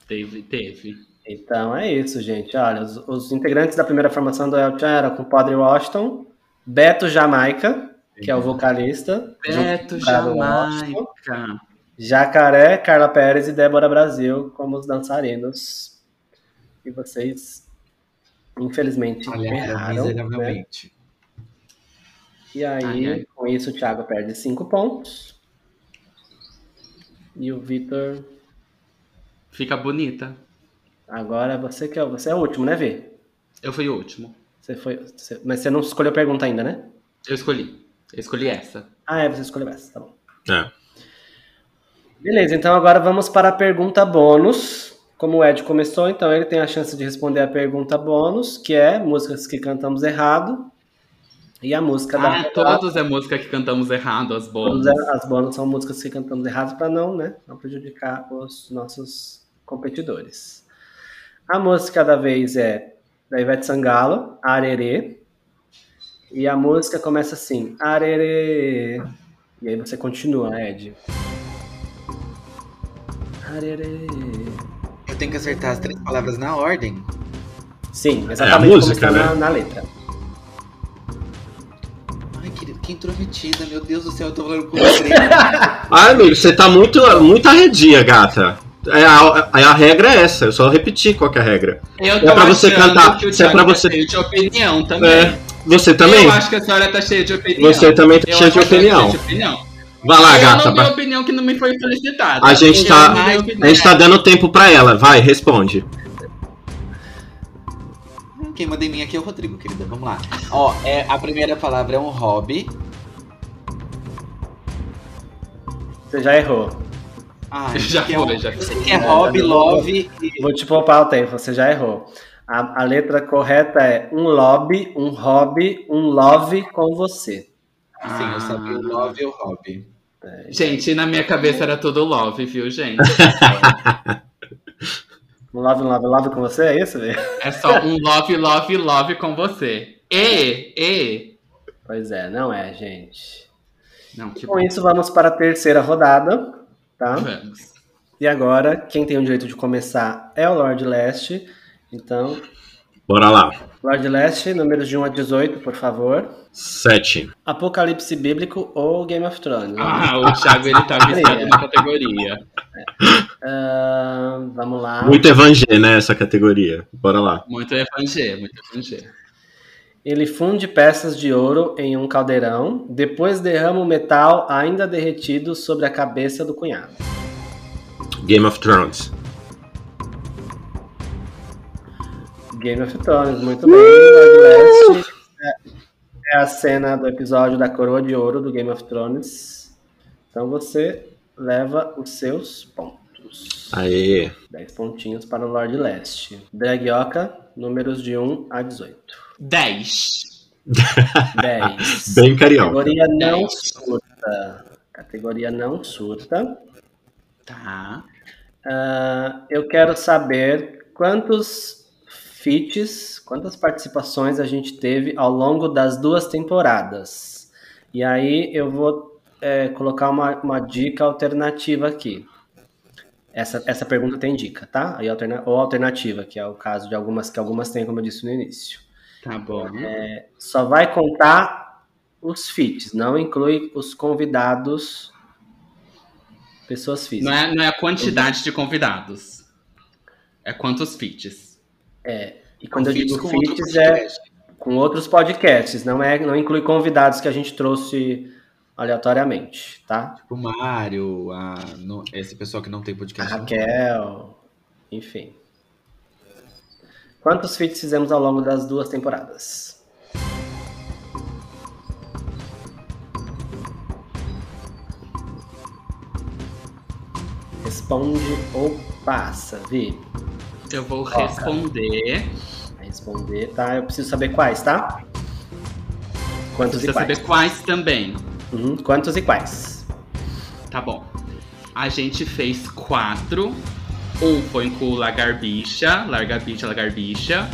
Teve, teve. Então é isso, gente. Olha, os, os integrantes da primeira formação do El Chan eram com o Padre Washington, Beto Jamaica, que é o vocalista, Beto Jamaica. Jacaré, Carla Pérez e Débora Brasil como os dançarinos. E vocês, infelizmente, erraram. Né? miseravelmente. E aí, Ai, ai. com isso, o Thiago perde 5 pontos. E o Vitor, Fica bonita. agora você que é, você é o último, né, Vê? Eu fui o último. Você foi, você- mas você não escolheu a pergunta ainda, né? Eu escolhi. Eu escolhi essa. Ah, é, você escolheu essa, tá bom. É. Beleza, então agora vamos para a pergunta bônus. Como o Ed começou, então ele tem a chance de responder a pergunta bônus, que é músicas que cantamos errado. E a música da Ah, todos é música que cantamos errado, as boas. Todas as bônus são músicas que cantamos errado para não, né, não prejudicar os nossos competidores. A música da vez é da Ivete Sangalo, Arerê. E a música começa assim, arerê. E aí você continua, Ed. Arerê. Eu tenho que acertar as três palavras na ordem. Sim, exatamente é a música, né? na, na letra. Ai, querido, que intrometida, meu Deus do céu, eu tô falando com você. Ah, amigo, você tá muito, muito arredia, gata. É, a, a, a regra é essa, eu só repeti qual que é a regra. Eu É pra você cantar, que o é pra Thiago você- tá cheio de opinião também. É, você também? Eu acho que a senhora tá cheia de opinião. Você também tá cheia de tá de opinião. Vai lá, eu gata. não dei opinião que não me foi solicitada. A gente tá- A gente tá dando tempo pra ela, vai, responde. Quem manda em mim aqui é o Rodrigo, querida. Vamos lá. Ó, é, a primeira palavra é um hobby. Você já errou. Ai, Já que é foi, um- já Eu sei foi. que é hobby, love e. Vou te poupar o tempo, você já errou. A, a letra correta é um lobby, um hobby, um love com você. Sim, eu sabia o love e o hobby. Gente, na minha cabeça era tudo love, viu, gente? Um love, um love, love com você, é isso? Vê? É só um love, love, love com você. E, e. Pois é, não é, gente. Não, que Com bom. isso, vamos para a terceira rodada, tá? Vamos. E agora, quem tem o direito de começar é o Lord Leste. Então, Bora lá. Lord Leste, números de 1 a 18, por favor. Sete. Apocalipse Bíblico ou Game of Thrones? Ah, o Thiago ele tá viciado na categoria. Ah, vamos lá. Muito evangé, né, essa categoria. Bora lá. Muito evangê, muito evangê. Ele funde peças de ouro em um caldeirão, depois derrama o metal ainda derretido sobre a cabeça do cunhado. Game of Thrones. Game of Thrones, muito bem. Lord Leste é, é a cena do episódio da coroa de ouro do Game of Thrones. Então você leva os seus pontos. Aê. 10 pontinhos para o Lord Leste. Dragioca, números de 1 a 18. 10. 10. Bem carioca. Categoria não Dez. surta. Categoria não surta. Tá. Ah, eu quero saber quantos feats, quantas participações a gente teve ao longo das duas temporadas. E aí eu vou é, colocar uma, uma dica alternativa aqui. Essa, essa pergunta tem dica, tá? Aí alterna, ou alternativa, que é o caso de algumas que algumas têm, como eu disse no início. Tá bom. Só vai contar os feats, não inclui os convidados, pessoas Não físicas. é, não é a quantidade de convidados. É quantos feats. E quando eu Feats digo com feats é com outros podcasts, não é, não inclui convidados que a gente trouxe aleatoriamente, tá? O Mário, a, no- esse pessoal que não tem A podcast. Raquel, enfim. Quantos feats fizemos ao longo das duas temporadas? Responde ou passa, Vi? Eu vou responder. Responder, tá? Eu preciso saber quais, tá? Quantos e quais? saber quais também. Uhum, Quantos e quais? Tá bom. A gente fez quatro. Um foi com o Lagarbicha, Largabicha, Lagarbicha.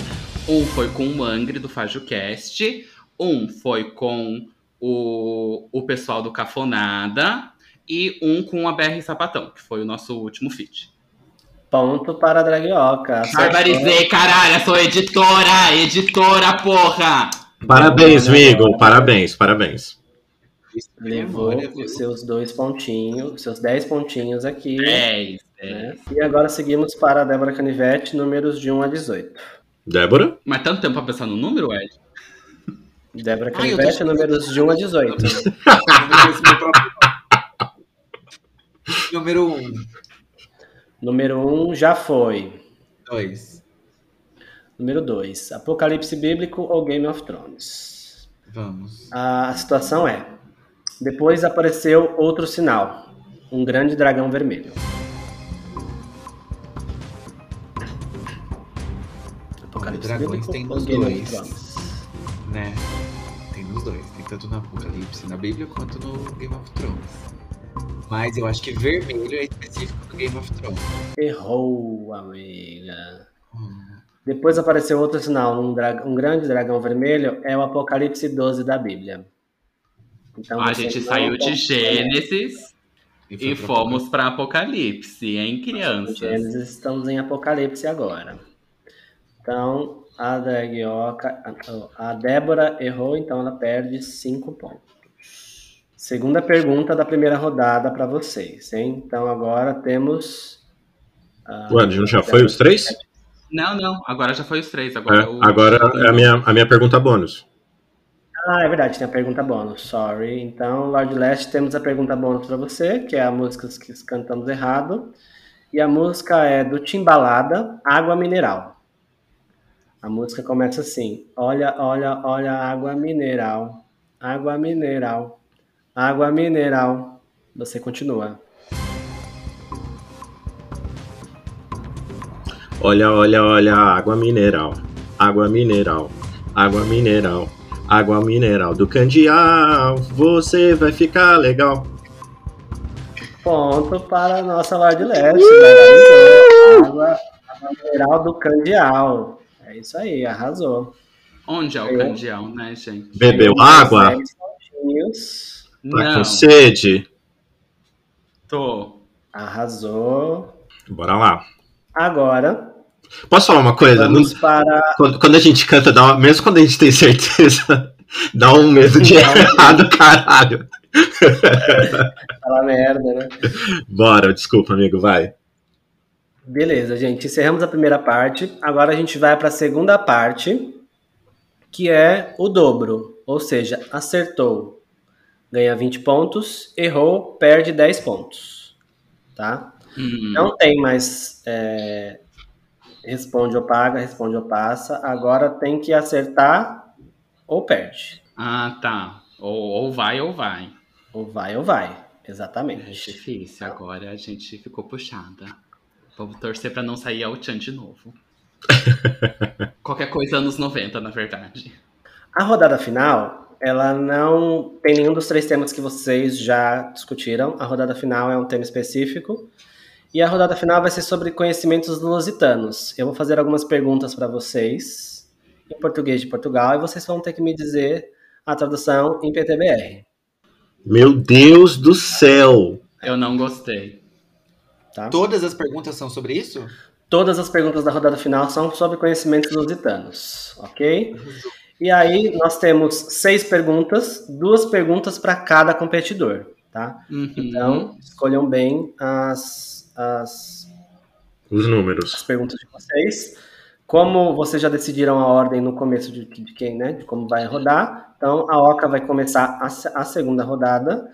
Um foi com o Angry do FajoCast. Um foi com o, o pessoal do Cafonada. E um com a BR Sapatão, que foi o nosso último feat. Ponto para a Dragioca. Barbarizei, caralho, eu sou editora! Editora, porra! Parabéns, Migo. Parabéns, parabéns. Levou os seus dois pontinhos, os seus dez pontinhos aqui. 10, né? E agora seguimos para a Débora Canivete, números de 1 a 18. Débora? Mas tanto tempo pra pensar no número, Ed? Débora Ai, Canivete, tô- números de 1 a 18. Número 1. Um. Número 1 já foi. 2. Número 2, Apocalipse Bíblico ou Game of Thrones? Vamos. A situação é: depois apareceu outro sinal, um grande dragão vermelho. Apocalipse Dragões tem nos dois. Né? Tem nos dois. Tem tanto no Apocalipse na Bíblia quanto no Game of Thrones. Mas eu acho que vermelho é específico do Game of Thrones. Errou, amiga. Hum. Depois apareceu outro sinal, um, um grande dragão vermelho, é o Apocalipse 12 da Bíblia. Então, a gente saiu de Gênesis e, e fomos para Apocalipse, em crianças? Gênesis, estamos em Apocalipse agora. Então, a Dragioca, a Débora errou, então ela perde cinco pontos. Segunda pergunta da primeira rodada para vocês, hein? Então agora temos. Uh, Ué, já foi os três? Não, não. Agora já foi os três. Agora, é, o... agora é a minha, a minha pergunta bônus. Ah, é verdade, tem a pergunta bônus. Sorry. Então, Lord Leste, temos a pergunta bônus para você, que é a música que cantamos errado. E a música é do Timbalada, Água Mineral. A música começa assim: Olha, olha, olha, água mineral, água mineral, água mineral. Você continua. Olha, olha, olha, água mineral, água mineral, água mineral, água mineral do Candial. Você vai ficar legal. Ponto para a nossa Lorde Leste. Uh! Água, água mineral do Candial. É isso aí, arrasou. Onde é o candial, né, gente? Bebeu água? Tá Não. com sede? Tô. Arrasou. Bora lá. Agora. Posso falar uma coisa? Vamos Não... para... quando, quando, a gente canta, dá uma... mesmo quando a gente tem certeza, dá um medo de errado, caralho. Fala merda, né? Bora, desculpa, amigo, vai. Beleza, gente. Encerramos a primeira parte. Agora a gente vai para a segunda parte, que é o dobro. Ou seja, acertou, ganha 20 pontos, errou, perde 10 pontos. Tá? Uhum. Não tem mais é, responde ou paga, responde ou passa. Agora tem que acertar ou perde. Ah, tá. Ou, ou vai ou vai. Ou vai ou vai. Exatamente. É difícil. Agora a gente ficou puxada. Vamos torcer para não sair ao Chan de novo. Qualquer coisa anos 90, na verdade. A rodada final, ela não tem nenhum dos três temas que vocês já discutiram. A rodada final é um tema específico. E a rodada final vai ser sobre conhecimentos lusitanos. Eu vou fazer algumas perguntas para vocês em português de Portugal e vocês vão ter que me dizer a tradução em PTBR. Meu Deus do céu! Eu não gostei. Tá? Todas as perguntas são sobre isso? Todas as perguntas da rodada final são sobre conhecimentos lusitanos, ok? E aí nós temos seis perguntas, duas perguntas para cada competidor, tá? Uhum. Então escolham bem as, as os números, as perguntas de vocês. Como vocês já decidiram a ordem no começo de, de quem, né? De como vai rodar, então a Oca vai começar a, a segunda rodada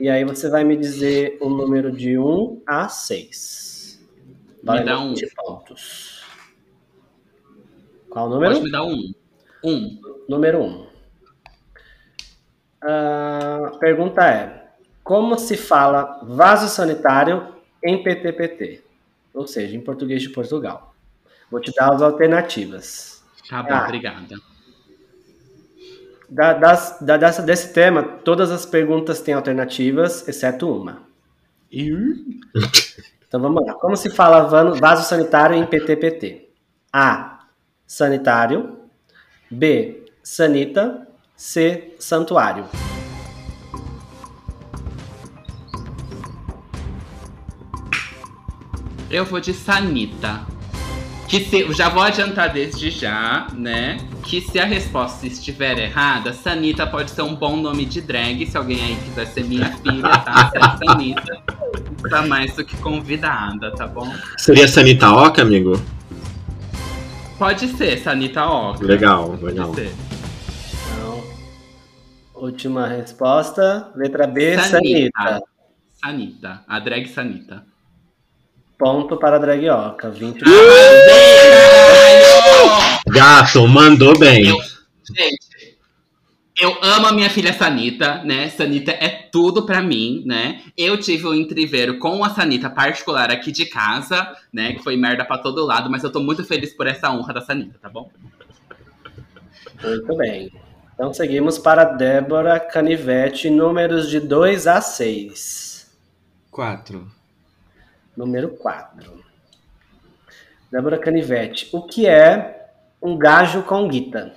e aí você vai me dizer o número de 1 a 6. Vale me dá um. pontos. Qual o número? Pode me dar um. Um. Número 1. A uh, pergunta é: Como se fala vaso sanitário em PTPT? Ou seja, em português de Portugal. Vou te dar as alternativas. Tá bom, ah, obrigada. Da, das, da, dessa, desse tema, todas as perguntas têm alternativas, exceto uma. Então vamos lá. Como se fala vaso sanitário em PTPT? A. Sanitário. B. Sanita. C. Santuário. Eu vou de Sanita. Que se, já vou adiantar desde já, né? Que se a resposta estiver errada, Sanita pode ser um bom nome de drag. Se alguém aí quiser ser minha filha, tá? Se Sanita, tá mais do que convidada, tá bom? Seria Sanita Oca, amigo? Pode ser, Sanita Oca. Legal, legal. Pode ser. Então, última resposta, letra B, Sanita. Sanita. Sanita, a drag Sanita. Ponto para a Dragioca. 20 Gato, mandou bem. Eu, gente, eu amo a minha filha Sanita, né? Sanita é tudo para mim, né? Eu tive um entreveiro com a Sanita particular aqui de casa, né? Que foi merda para todo lado, mas eu tô muito feliz por essa honra da Sanita, tá bom? Muito bem. Então seguimos para Débora Canivete, números de 2 a 6. 4 número 4. Débora Canivete, o que é um gajo com guita?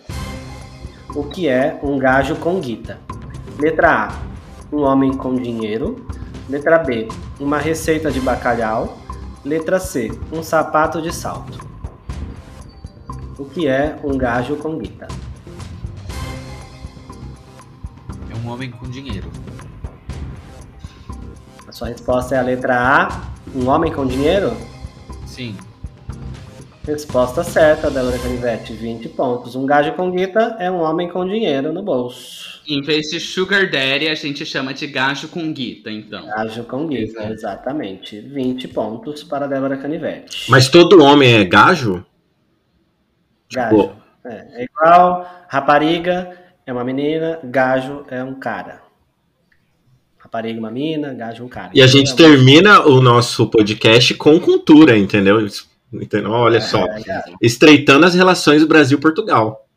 O que é um gajo com guita? Letra A, um homem com dinheiro. Letra B, uma receita de bacalhau. Letra C, um sapato de salto. O que é um gajo com guita? É um homem com dinheiro. A sua resposta é a letra A, um homem com dinheiro? Sim. Resposta certa, Débora Canivete, 20 pontos. Um gajo com guita é um homem com dinheiro no bolso. Em vez de sugar daddy, a gente chama de gajo com guita, então. Gajo com guita, Exato. exatamente. 20 pontos para Débora Canivete. Mas todo homem é gajo? Gajo. É, é igual rapariga é uma menina, gajo é um cara. Rapariga uma mina, gajo um cara. E a gente Então, termina o nosso podcast com cultura, entendeu? Entendeu? Olha só. é, gajo. Estreitando as relações Brasil-Portugal.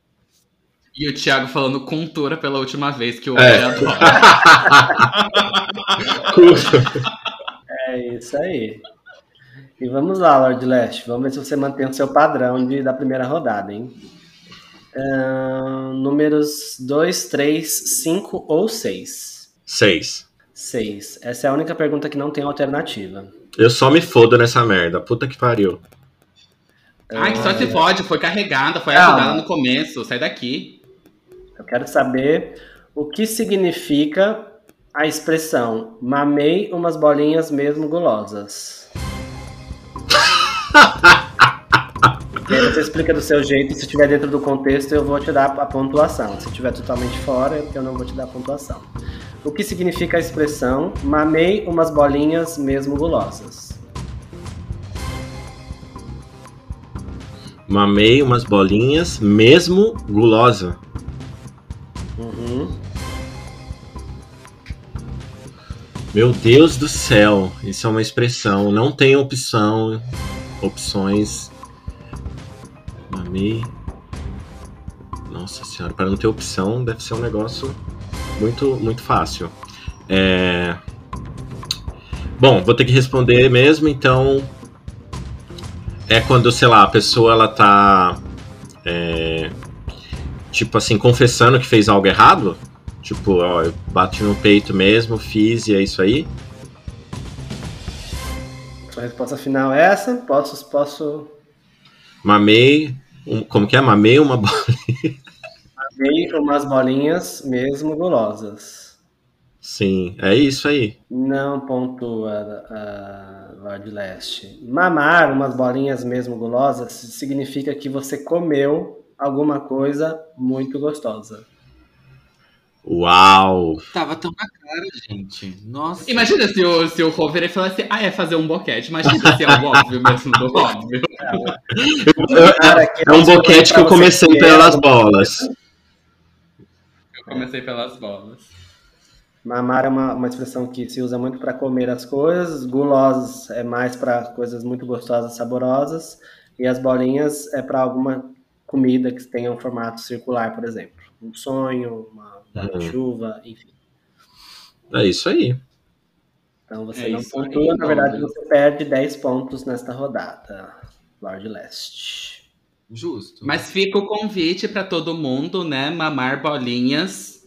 E o Thiago falando cultura pela última vez, que o É. É isso aí. E vamos lá, Lord Leste. Vamos ver se você mantém o seu padrão de, da primeira rodada, hein? Ahn, números 2, 3, 5 ou 6? Seis. 6. Essa é a única pergunta que não tem alternativa. Eu só me fodo nessa merda. Puta que pariu. Ai, que só se pode, foi carregada, foi Calma. ajudada no começo, sai daqui. Eu quero saber o que significa a expressão mamei umas bolinhas mesmo gulosas. e aí você explica do seu jeito, se estiver dentro do contexto eu vou te dar a pontuação. Se estiver totalmente fora, eu não vou te dar a pontuação. O que significa a expressão mamei umas bolinhas mesmo gulosas? Mamei umas bolinhas, mesmo gulosa. Uhum. Meu Deus do céu, isso é uma expressão. Não tem opção, opções. Mamei. Nossa senhora, para não ter opção deve ser um negócio muito, muito fácil. É... Bom, vou ter que responder mesmo, então. É quando, sei lá, a pessoa ela tá. é, Tipo assim, confessando que fez algo errado? Tipo, ó, eu bati no peito mesmo, fiz e é isso aí? Sua resposta final é essa? Posso, posso Mamei. um- como que é? Mamei uma bola. Mamei umas bolinhas mesmo gulosas. Sim, é isso aí. Não pontua a Lord Leste. Mamar umas bolinhas mesmo gulosas significa que você comeu alguma coisa muito gostosa. Uau! Tava tão na cara, gente. Nossa. Imagina se o, se o falasse, ah, é fazer um boquete. Imagina se é o óbvio mesmo do óbvio. Que É um boquete que eu comecei pelas bolas. Eu comecei pelas bolas. Mamar é uma, uma expressão que se usa muito para comer as coisas, gulosas é mais para coisas muito gostosas, saborosas, e as bolinhas é para alguma comida que tenha um formato circular, por exemplo. Um sonho, uma Uhum. chuva, enfim. É isso aí. Então você É não isso aí, pontua, na verdade Lorde. você perde 10 pontos nesta rodada, Lord Leste. Justo. Mas fica o convite pra todo mundo, né? Mamar bolinhas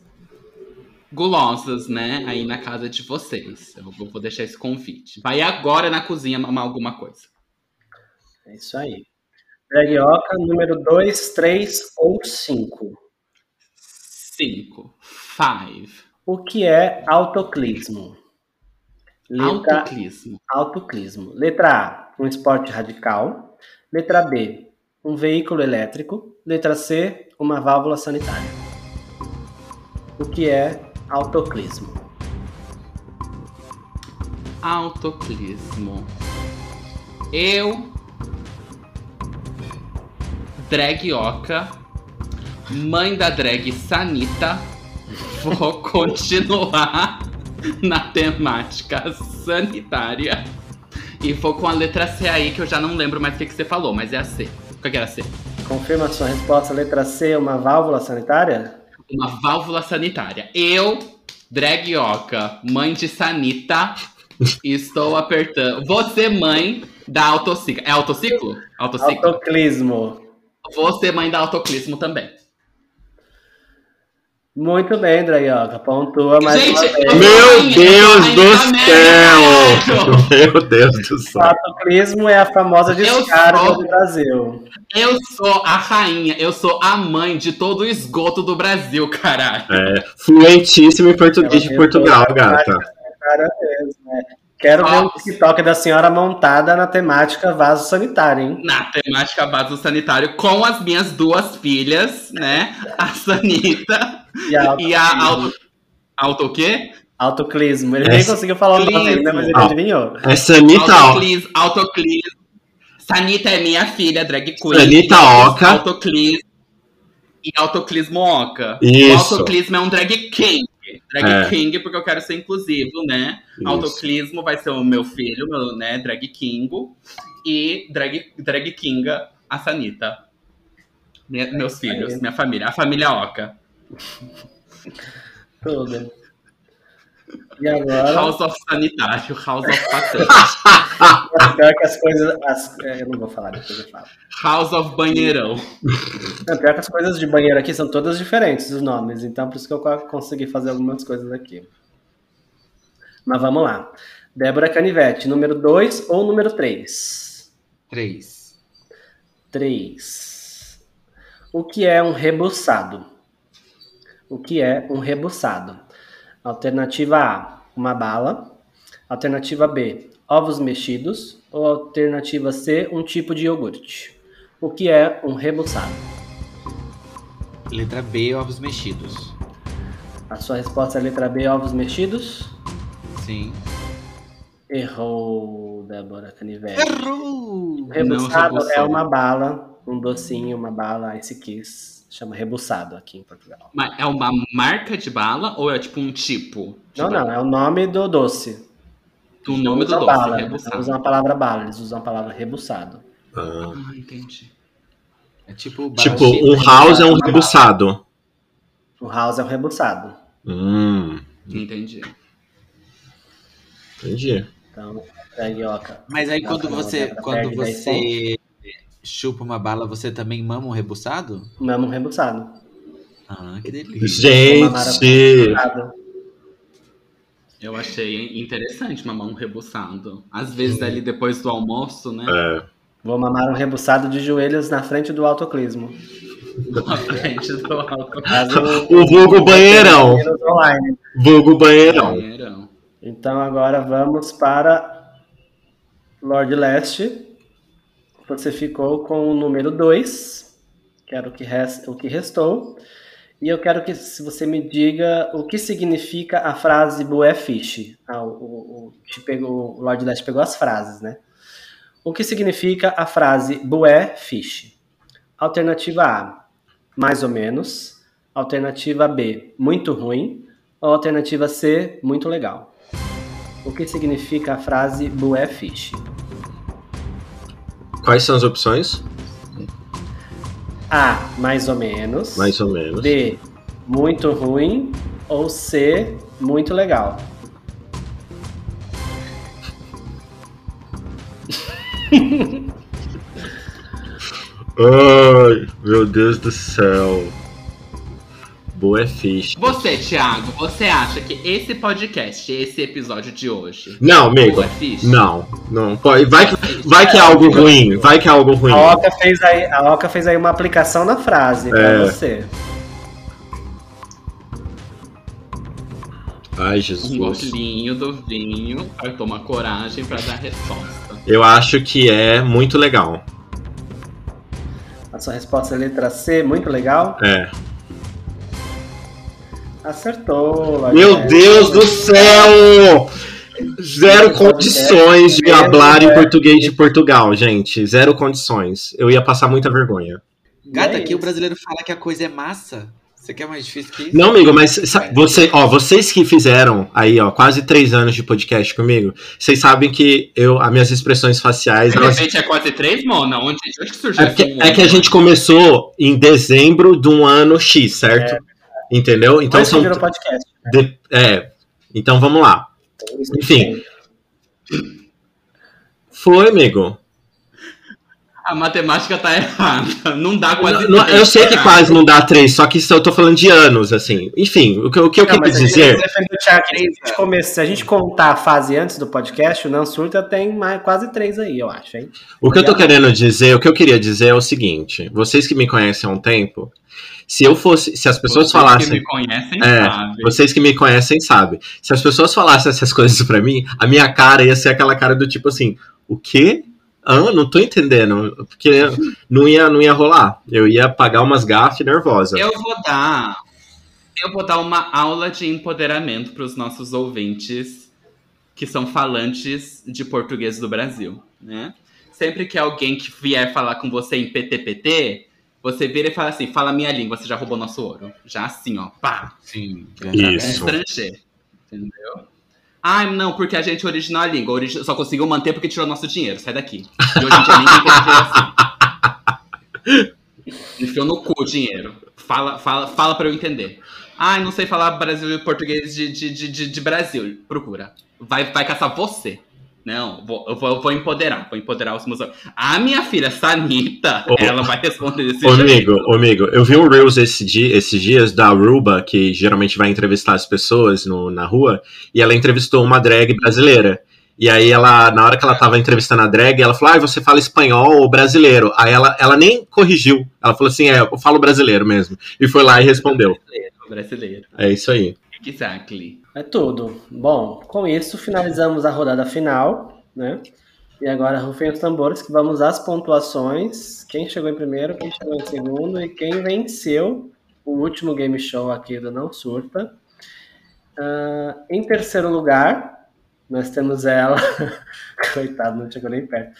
gulosas, né? Aí na casa de vocês. Eu vou deixar esse convite. Vai agora na cozinha mamar alguma coisa. É isso aí. Dragioca, número 2, 3 ou 5. Cinco. Five. O que é autoclismo? Letra Autoclismo. Autoclismo. Letra A, um esporte radical. Letra B, um veículo elétrico. Letra C, uma válvula sanitária. O que é autoclismo? Autoclismo. Eu. Dragioca. Mãe da drag Sanita. Vou continuar na temática sanitária. E vou com a letra C aí, que eu já não lembro mais o que, que você falou, mas é a C. Qual que era a C? Confirma a sua resposta. Letra C, uma válvula sanitária? Uma válvula sanitária. Eu, Dragioca, mãe de Sanita, estou apertando. Você, mãe, Da autociclo. É autociclo? Autociclo. Autoclismo. Ser mãe da autoclismo também. Muito bem, Draioca. Pontua mais Gente, uma vez. eu- Meu Deus do céu! Meu Deus do O céu. autoclismo é a famosa descarga sou- do Brasil. Eu sou a rainha, eu sou a mãe de todo o esgoto do Brasil, caralho. É, fluentíssimo em português de Portugal, gata. Cara mesmo, né? Quero ver o. TikTok da senhora montada na temática vaso sanitário, hein? Na temática vaso sanitário, com as minhas duas filhas, né? A Sanita E a e a auto. Auto o quê? autoclismo. Ele É, nem conseguiu falar o nome ainda, mas ele adivinhou. É Sanita, ó. Autoclis, autoclis. Sanita é minha filha, drag queen. Sanita Oca. Autoclis. E autoclismo Oca. Isso. O autoclismo é um drag king. Drag É. king, porque eu quero ser inclusivo, né? Isso. Autoclismo vai ser o meu filho, meu, né? Drag kingo. E drag, drag kinga, a Sanita. Minha- meus filhos, minha família. A família Oca. Tudo. E agora, House of Sanitário, House of Patente. pior que as coisas. as- é, eu não vou falar, depois eu falo. House of Banheirão. Não, pior que as coisas de banheiro aqui são todas diferentes, os nomes. Então, por isso que eu consegui fazer algumas coisas aqui. Mas vamos lá. Débora Canivete, número 2 ou número 3? Três. 3. O que é um rebuçado? O que é um rebuçado? Alternativa A, uma bala. Alternativa B, ovos mexidos. Ou alternativa C, um tipo de iogurte. O que é um rebuçado? Letra B, ovos mexidos. A sua resposta é letra B, ovos mexidos? Sim. Errou, Débora Canivete. Errou! Rebuçado é uma bala, um docinho, uma bala Ice Kiss. Chama rebuçado aqui em Portugal. Mas é uma marca de bala ou é tipo um tipo? Não, bala? não, é o nome do doce. O nome do doce, bala, rebuçado. usam a palavra bala, eles usam a palavra rebuçado. Ah. Ah, entendi. É tipo Tipo, bala um house é um rebuçado. O house é um rebuçado. Hum, Entendi. entendi. Então, Dragioca. Mas aí quando você, quando você chupa uma bala, você também mama um rebuçado? Mama um rebuçado. Ah, que delícia. Gente! Rebuçado. Eu achei interessante mamar um rebuçado. Às vezes ali depois do almoço, né? É, Vou mamar um rebuçado de joelhos na frente do autoclismo. Na frente do alto. Caso- O vulgo banheirão. Vulgo banheirão. Banheirão. Então agora vamos para Lord Leste. Você ficou com o número 2, que era o que, res- o que restou. E eu quero que se você me diga o que significa a frase Bué Fish. Ah, o, o, o, pegou, o Lord Leste pegou as frases, né? O que significa a frase Bué Fish? Alternativa A, mais ou menos. Alternativa B, muito ruim. Ou alternativa C, muito legal. O que significa a frase Bué Fish? Quais são as opções? A, mais ou menos. Mais ou menos. B, muito ruim. Ou C, muito legal. Ai, meu Deus do céu. Boa é fish. Você, Thiago, você acha que esse podcast, esse episódio de hoje, Não, amigo. é fixe? Não, não. Pode, vai, que, vai que é algo ruim. Vai que é algo ruim. A Oca fez aí, a Oca fez aí uma aplicação na frase pra É. você. Ai, Um Jesus. golinho do vinho tomar coragem para dar resposta. Eu acho que é muito legal. A sua resposta é letra C, muito legal. É. Acertou. Meu. Deus do céu! Zero condições de falar em português de Portugal, gente. Zero condições. Eu ia passar muita vergonha. Gata, É aqui o brasileiro fala que a coisa é massa. Você quer mais difícil que isso? Não, amigo, mas você, ó, vocês que fizeram aí, ó, quase três anos de podcast comigo, vocês sabem que eu, as minhas expressões faciais, De elas, repente é quase três, Mona? Onde, de onde que surgiu é, que, é que a gente começou em dezembro de um ano X, certo? Entendeu? Então Mas são. virou podcast. de- é. Então vamos lá. Enfim. Foi, amigo. A matemática tá errada. Não dá quase não, três, Eu sei que cara. quase não dá três, só que eu tô falando de anos, assim. Enfim, o que, o que eu Não, queria dizer. se a gente começar- se a gente contar a fase antes do podcast, o Não Surta tem mais, quase três aí, eu acho, hein? O que eu tô querendo dizer, o que eu queria dizer é o seguinte: vocês que me conhecem há um tempo, se eu fosse, se as pessoas Vocês falassem. que me conhecem É, sabem. Vocês que me conhecem sabem. Se as pessoas falassem essas coisas pra mim, a minha cara ia ser aquela cara do tipo assim: o quê? Ah, não tô entendendo. Porque não ia, não ia rolar. Eu ia pagar umas gafes nervosas. Eu vou dar. Eu vou dar uma aula de empoderamento para os nossos ouvintes que são falantes de português do Brasil, né? Sempre que alguém que vier falar com você em PTPT, você vira e fala assim: fala minha língua, você já roubou nosso ouro. Já assim, ó, pá. Sim. É Isso. estrangeiro. Entendeu? Ai, não, porque a gente originou a língua. origi- Só conseguiu manter porque tirou nosso dinheiro. Sai daqui. E hoje em dia ninguém assim. Enfiou no cu o dinheiro. Fala, fala, fala pra eu entender. Ai, não sei falar Brasil português de, de, de, de, de Brasil. Procura. Vai, vai caçar você. Não, vou, eu, vou, eu vou empoderar. Vou empoderar os meus. A minha filha, Sanita, Ô, ela vai responder desse Ô, jeito. amigo, amigo, eu vi um Reels esse dia- esses dias da Aruba, que geralmente vai entrevistar as pessoas no- na rua, e ela entrevistou uma drag brasileira. E aí ela, na hora que ela tava entrevistando a drag, ela falou, ah, você fala espanhol ou brasileiro? Aí ela, ela nem corrigiu. Ela falou assim, é, eu falo brasileiro mesmo. E foi lá e respondeu. Brasileiro. É isso aí. Exactly. É tudo. Bom, com isso finalizamos a rodada final, né? E agora rufem os tambores que vamos às pontuações. Quem chegou em primeiro, quem chegou em segundo e quem venceu o último game show aqui do Não Surta. Ah, em terceiro lugar, nós temos ela. Coitado, não chegou nem perto.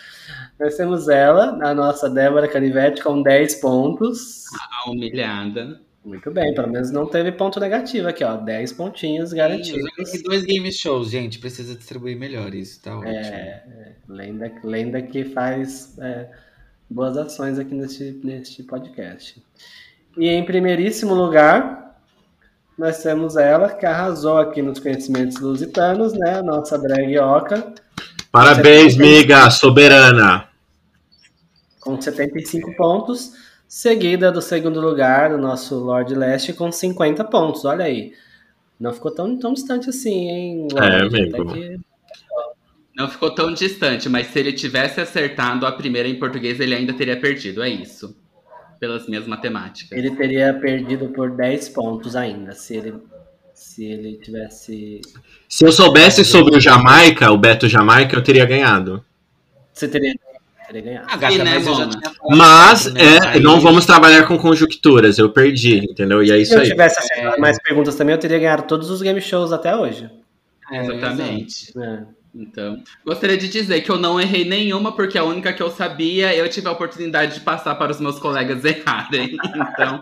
Nós temos ela, a nossa Débora Canivete, com 10 pontos. A humilhada. Muito bem, pelo menos não teve ponto negativo aqui, ó. 10 pontinhos garantidos. ganhei dois game shows, gente. Precisa distribuir melhor isso, tá ótimo. É, lenda, lenda que faz é, boas ações aqui neste, neste podcast. E em primeiríssimo lugar, nós temos ela que arrasou aqui nos conhecimentos lusitanos, né? A nossa drag Oca, Parabéns, miga, soberana. com 75 pontos, seguida do segundo lugar, do nosso Lord Leste, com 50 pontos. Olha aí. Não ficou tão, tão distante assim, hein? É, amigo. Que- Não ficou tão distante, mas se ele tivesse acertado a primeira em português, ele ainda teria perdido. É isso. Pelas minhas matemáticas. Ele teria perdido por 10 pontos ainda, se ele, se ele tivesse. Se eu soubesse sobre o Jamaica, o Beto Jamaica, eu teria ganhado. Você teria, teria ganhado. Ah, gata, E, né, mas eu já Mona? tinha falado, Mas né? é, Aí- não vamos trabalhar com conjunturas, eu perdi, entendeu? E é Se isso eu aí. tivesse acertado mais perguntas também, eu teria ganhado todos os game shows até hoje. É, Exatamente. É. Então, gostaria de dizer que eu não errei nenhuma, porque a única que eu sabia, eu tive a oportunidade de passar para os meus colegas errarem. Então,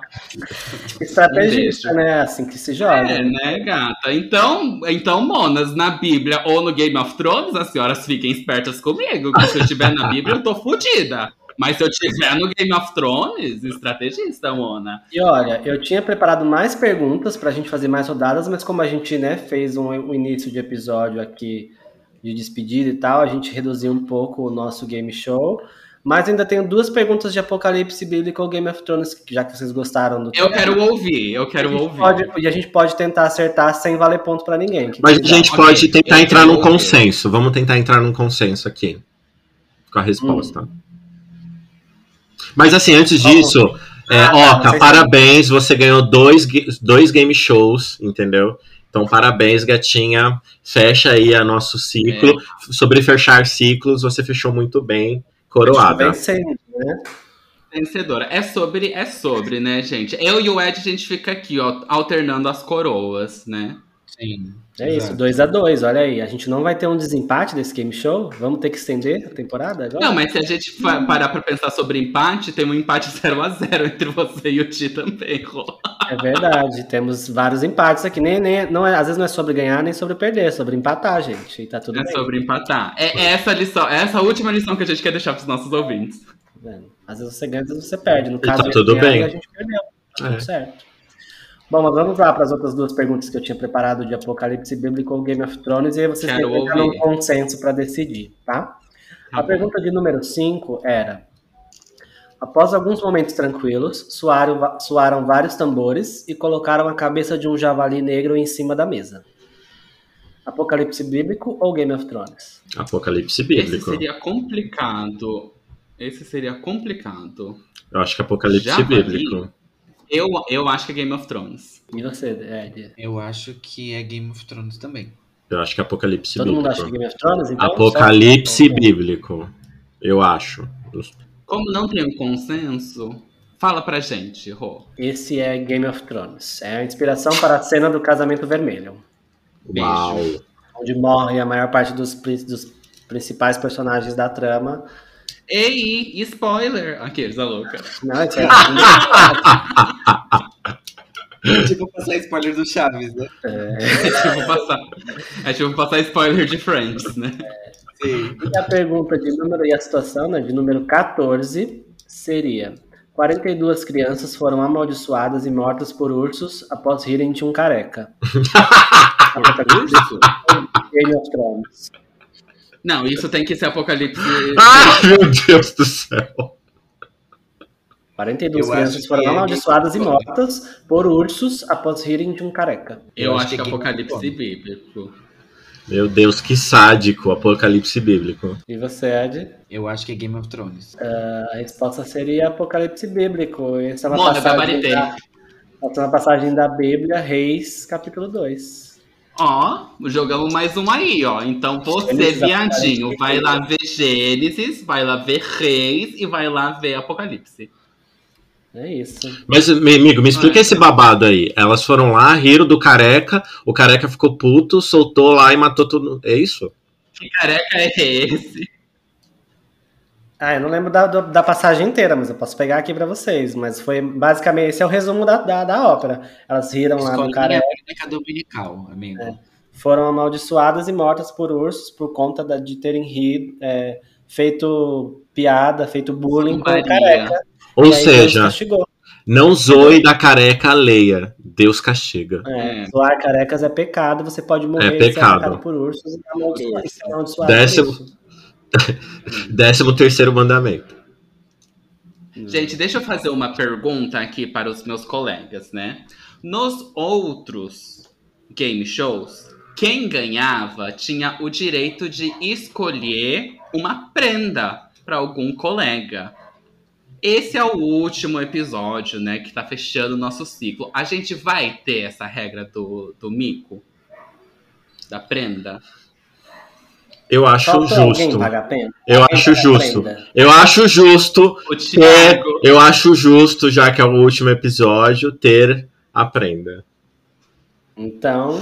Estrategista, beijo. né? Assim que se joga. é, né, gata? Então, então, monas, na Bíblia ou no Game of Thrones, as senhoras fiquem espertas comigo, que se eu estiver na Bíblia, eu tô fodida. Mas se eu estiver no Game of Thrones, estrategista, Mona. E olha, eu tinha preparado mais perguntas pra gente fazer mais rodadas, mas como a gente né, fez um, um início de episódio aqui de despedida e tal, a gente reduziu um pouco o nosso game show. Mas ainda tenho duas perguntas de Apocalipse Bíblico ou Game of Thrones, já que vocês gostaram do Eu tema. quero ouvir, eu quero a ouvir. pode- e a gente pode tentar acertar sem valer ponto pra ninguém. Que Mas a que gente Ok, pode tentar eu entrar num ouvir. consenso. Vamos tentar entrar num consenso aqui. Com a resposta. Mas assim, antes disso, é, Ah, tá, Oca, vocês- parabéns. Você ganhou dois, dois game shows, entendeu? Então, parabéns, gatinha. Fecha aí a nosso ciclo. Sobre fechar ciclos, você fechou muito bem. Coroada. Vencendo, né? Vencedora. É sobre, é sobre, né, gente? Eu e o Ed, a gente fica aqui, ó, alternando as coroas, né? Sim. É isso, Exato. 2 a 2 olha aí. A gente não vai ter um desempate desse game show? Vamos ter que estender a temporada agora? Não, mas se a gente fa- parar pra pensar sobre empate, tem um empate 0 a 0 entre você e o Ti também, Rô. É verdade, temos vários empates aqui. Nem, nem, não é, às vezes não é sobre ganhar nem sobre perder, é sobre empatar, gente. E tá tudo É bem. sobre empatar. É é essa lição, é essa última lição que a gente quer deixar pros nossos ouvintes. tá vendo? Às vezes você ganha, às vezes você perde. No caso, tá tudo ganhar, bem. A gente perdeu. Tá É. Tudo certo. Bom, mas vamos lá para as outras duas perguntas que eu tinha preparado de Apocalipse Bíblico ou Game of Thrones, e aí vocês Quero têm que entrar num ouvir. consenso para decidir, tá? A pergunta de número 5 era: Após alguns momentos tranquilos, soaram, soaram vários tambores e colocaram a cabeça de um javali negro em cima da mesa. Apocalipse bíblico ou Game of Thrones? Apocalipse bíblico. Esse seria complicado. Esse seria complicado. Eu acho que Apocalipse Javali? bíblico. Eu, eu acho que é Game of Thrones. E você, Ed? Eu acho que é Game of Thrones também. Eu acho que Apocalipse Todo bíblico. mundo acha que é Game of Thrones? Então, Apocalipse só- bíblico. Eu acho. Como não tem um consenso, fala pra gente, Rô. Esse é Game of Thrones. É a inspiração para a cena do casamento vermelho, Beijo. Uau. onde morre a maior parte dos, dos principais personagens da trama. Ei, spoiler! Aqueles, a louca. Não, isso é tipo, passar spoiler do Chaves, né? É tipo passar, é tipo passar spoiler de Friends, né? Sim. E a pergunta de número e a situação, né, de número 14, seria: 42 crianças foram amaldiçoadas e mortas por ursos após rirem de um careca. Game of Thrones. Não, isso tem que ser Apocalipse. Ah, meu Deus do céu. 42 Eu crianças foram é amaldiçoadas e mortas por ursos após rirem de um careca. Eu, Eu acho acho que é que Apocalipse bíblico. Meu Deus, que sádico. Apocalipse bíblico. E você, Ed? Eu acho que é Game of Thrones. A resposta seria Apocalipse Bíblico. Essa é uma Mona, passagem gabaritei. da, essa é uma passagem da Bíblia, Reis, capítulo 2. Ó, jogamos mais um aí, ó. Então você, viadinho, vai lá ver Gênesis, vai lá ver Reis e vai lá ver Apocalipse. É isso. Mas, amigo, me explica Ah. esse babado aí. Elas foram lá, riram do careca, o careca ficou puto, soltou lá e matou tudo. É isso? Que careca é esse? Ah, eu não lembro da, da passagem inteira, mas eu posso pegar aqui pra vocês. Mas foi basicamente esse é o resumo da, da, da ópera. Elas riram lá careca, bíblica dominical, amigo. É. foram amaldiçoadas e mortas por ursos por conta da- de terem rido, é, feito piada, feito bullying com careca. Ou E seja, não zoe da careca alheia. Deus castiga. É, É. Zoar carecas é pecado, você pode morrer É e ser pecado. por ursos e amaldiçoado Décimo-. Décimo terceiro mandamento. Gente, deixa eu fazer uma pergunta aqui para os meus colegas, né? Nos outros game shows, quem ganhava tinha o direito de escolher uma prenda para algum colega. Esse é o último episódio, né, que tá fechando o nosso ciclo. A gente vai ter essa regra do, do mico? Da prenda? Eu acho justo. Eu acho justo. Eu acho justo O ter. Thiago. Eu acho justo, já que é o último episódio, ter a prenda. Então,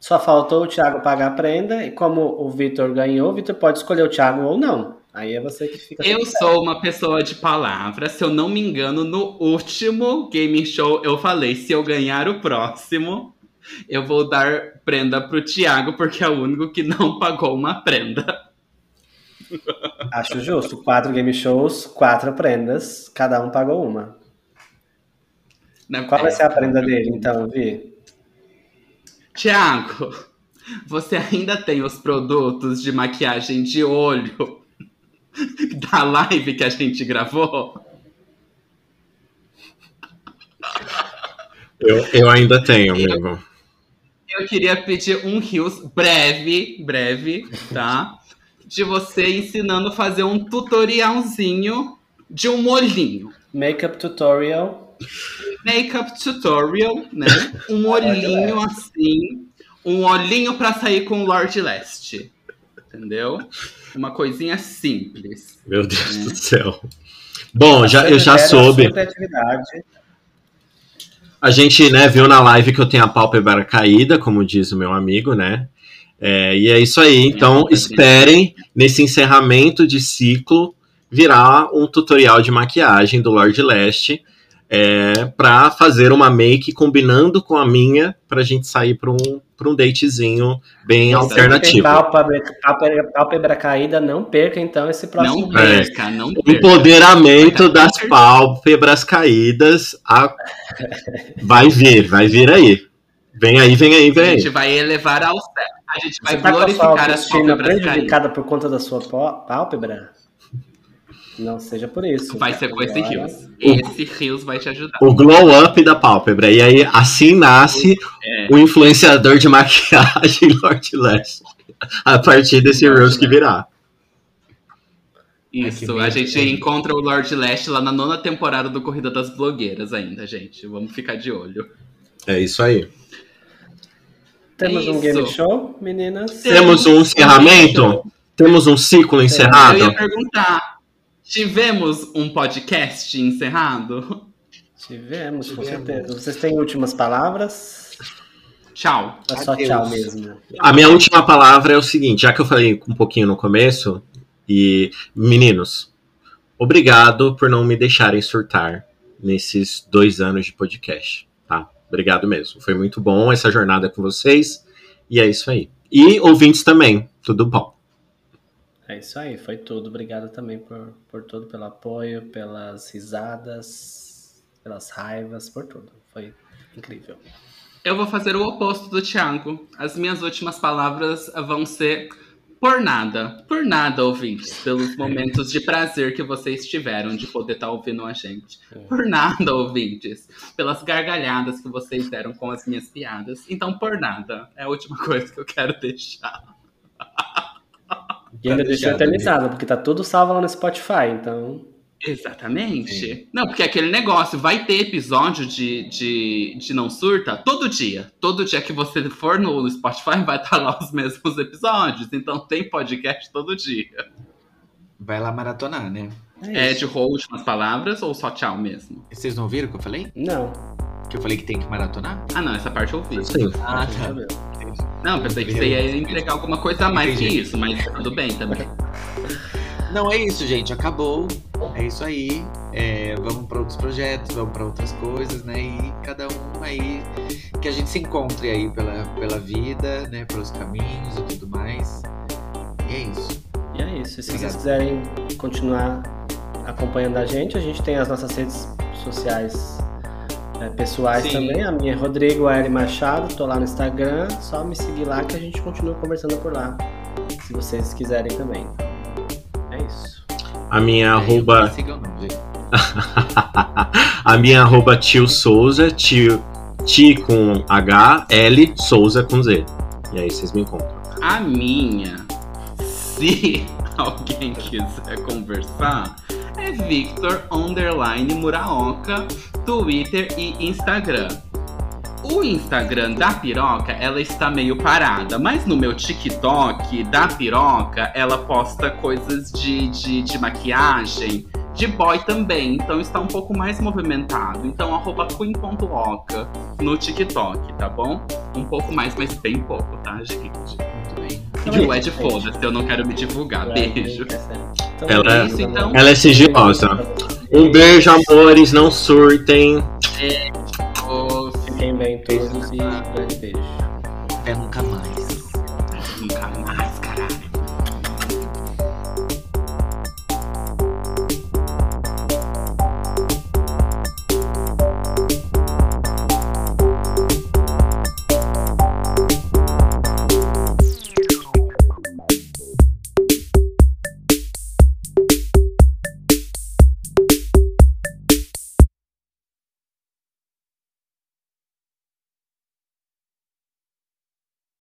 só faltou o Thiago pagar a prenda, e como o Vitor ganhou, o Vitor pode escolher o Thiago ou não. Aí é você que fica. Eu sou uma pessoa de palavra. Se eu não me engano, no último game show eu falei: se eu ganhar o próximo, eu vou dar prenda pro Thiago, porque é o único que não pagou uma prenda. Acho justo. Quatro game shows, quatro prendas, cada um pagou uma. Né? Qual vai ser a prenda dele, então, Vi? Thiago, você ainda tem os produtos de maquiagem de olho da live que a gente gravou? Eu, eu ainda tenho, amigo. Eu queria pedir um rios breve, breve, tá? De você ensinando a fazer um tutorialzinho de um molhinho. Makeup tutorial. Makeup tutorial, né? Um olhinho assim. Um olhinho pra sair com o Lord Leste. Entendeu? Uma coisinha simples. Meu Deus É. do céu. Bom, já, Você eu já soube. A gente, né, viu na live que eu tenho a pálpebra caída, como diz o meu amigo, né? É, e é isso aí. Então, esperem nesse encerramento de ciclo virar um tutorial de maquiagem do Lorde Leste é, para fazer uma make combinando com a minha pra gente sair pra um, pra um datezinho bem Exato. Tem alternativo. pálpebra, pálpebra, pálpebra caída, não perca então esse próximo Não perca, não perca. Empoderamento das pálpebras caídas a- vai vir, vai vir aí. Vem aí, vem aí, vem A aí. gente vai elevar ao céu. A gente vai Você tá a sua glorificar as autoestima pálpebras caídas. prejudicada por conta da sua pálpebra? Não seja por isso. Vai ser com esse rios. Esse rios vai te ajudar. O glow up da pálpebra. E aí, assim nasce É. o influenciador de maquiagem Lord Lash. A partir desse Reels que virá. Isso, a gente encontra o Lord Lash lá na nona temporada do Corrida das Blogueiras ainda, gente. Vamos ficar de olho. É isso aí. Temos um Isso. game show, meninas? Temos um encerramento? Temos um ciclo Eu encerrado? ia perguntar: tivemos um podcast encerrado? Tivemos, com Tivemos. certeza. Vocês têm últimas palavras? Tchau. É só Adeus. tchau mesmo? A minha última palavra é o seguinte, já que eu falei um pouquinho no começo, e meninos, obrigado por não me deixarem surtar nesses dois anos de podcast, tá? Obrigado mesmo. Foi muito bom essa jornada com vocês, e é isso aí. E ouvintes também, tudo bom. É isso aí, foi tudo. Obrigado também por, por tudo, pelo apoio, pelas risadas, pelas raivas, por tudo. Foi incrível. Eu vou fazer o oposto do Thiago. As minhas últimas palavras vão ser por nada. Por nada, ouvintes. Pelos momentos de prazer que vocês tiveram de poder estar ouvindo a gente. Por nada, ouvintes. Pelas gargalhadas que vocês deram com as minhas piadas. Então, por nada. É a última coisa que eu quero deixar. E ainda Tá deixou eternizado, porque tá tudo salvo lá no Spotify, então. Exatamente. Não, porque aquele negócio, vai ter episódio de, de, de Não Surta todo dia. Todo dia que você for no Spotify vai estar lá os mesmos episódios. Então tem podcast todo dia. Vai lá maratonar, né? É isso. de rol, últimas palavras ou só tchau mesmo? Vocês não ouviram o que eu falei? Não. Que eu falei que tem que maratonar? Ah, não, essa parte eu ouvi. Sim. Ah, ver. Não, pensei que você ia entregar alguma coisa a mais que Entendi. isso, mas tudo bem também. Não, é isso, gente. Acabou. É isso aí. É, vamos para outros projetos, vamos para outras coisas, né? E cada um aí que a gente se encontre aí pela, pela vida, né? Pelos caminhos e tudo mais. E é isso. E é isso. E se vocês quiserem continuar acompanhando a gente, a gente tem as nossas redes sociais pessoais Sim. também. A minha é Rodrigo L. Machado, tô lá no Instagram. Só me seguir lá que a gente continua conversando por lá. Se vocês quiserem também. É isso. A minha É, arroba. a minha arroba tio Souza, tio, ti com H, L, Souza com Z. E aí vocês me encontram. A minha, se alguém quiser conversar, é Victor Underline Muraoka, Twitter e Instagram. O Instagram da Piroca, ela está meio parada, mas no meu TikTok da Piroca, ela posta coisas de, de, de maquiagem, de boy também, então está um pouco mais movimentado. Então, arroba queen.oca no TikTok, tá bom? Um pouco mais, mas bem pouco, tá, gente? Muito bem. E o Ed, foda-se, eu não quero me divulgar. Beijo. Então, Ela- é isso, então. ela é sigilosa. Um beijo, amores, não surtem. Oh, Fiquem bem todos e grande beijo. Até nunca mais.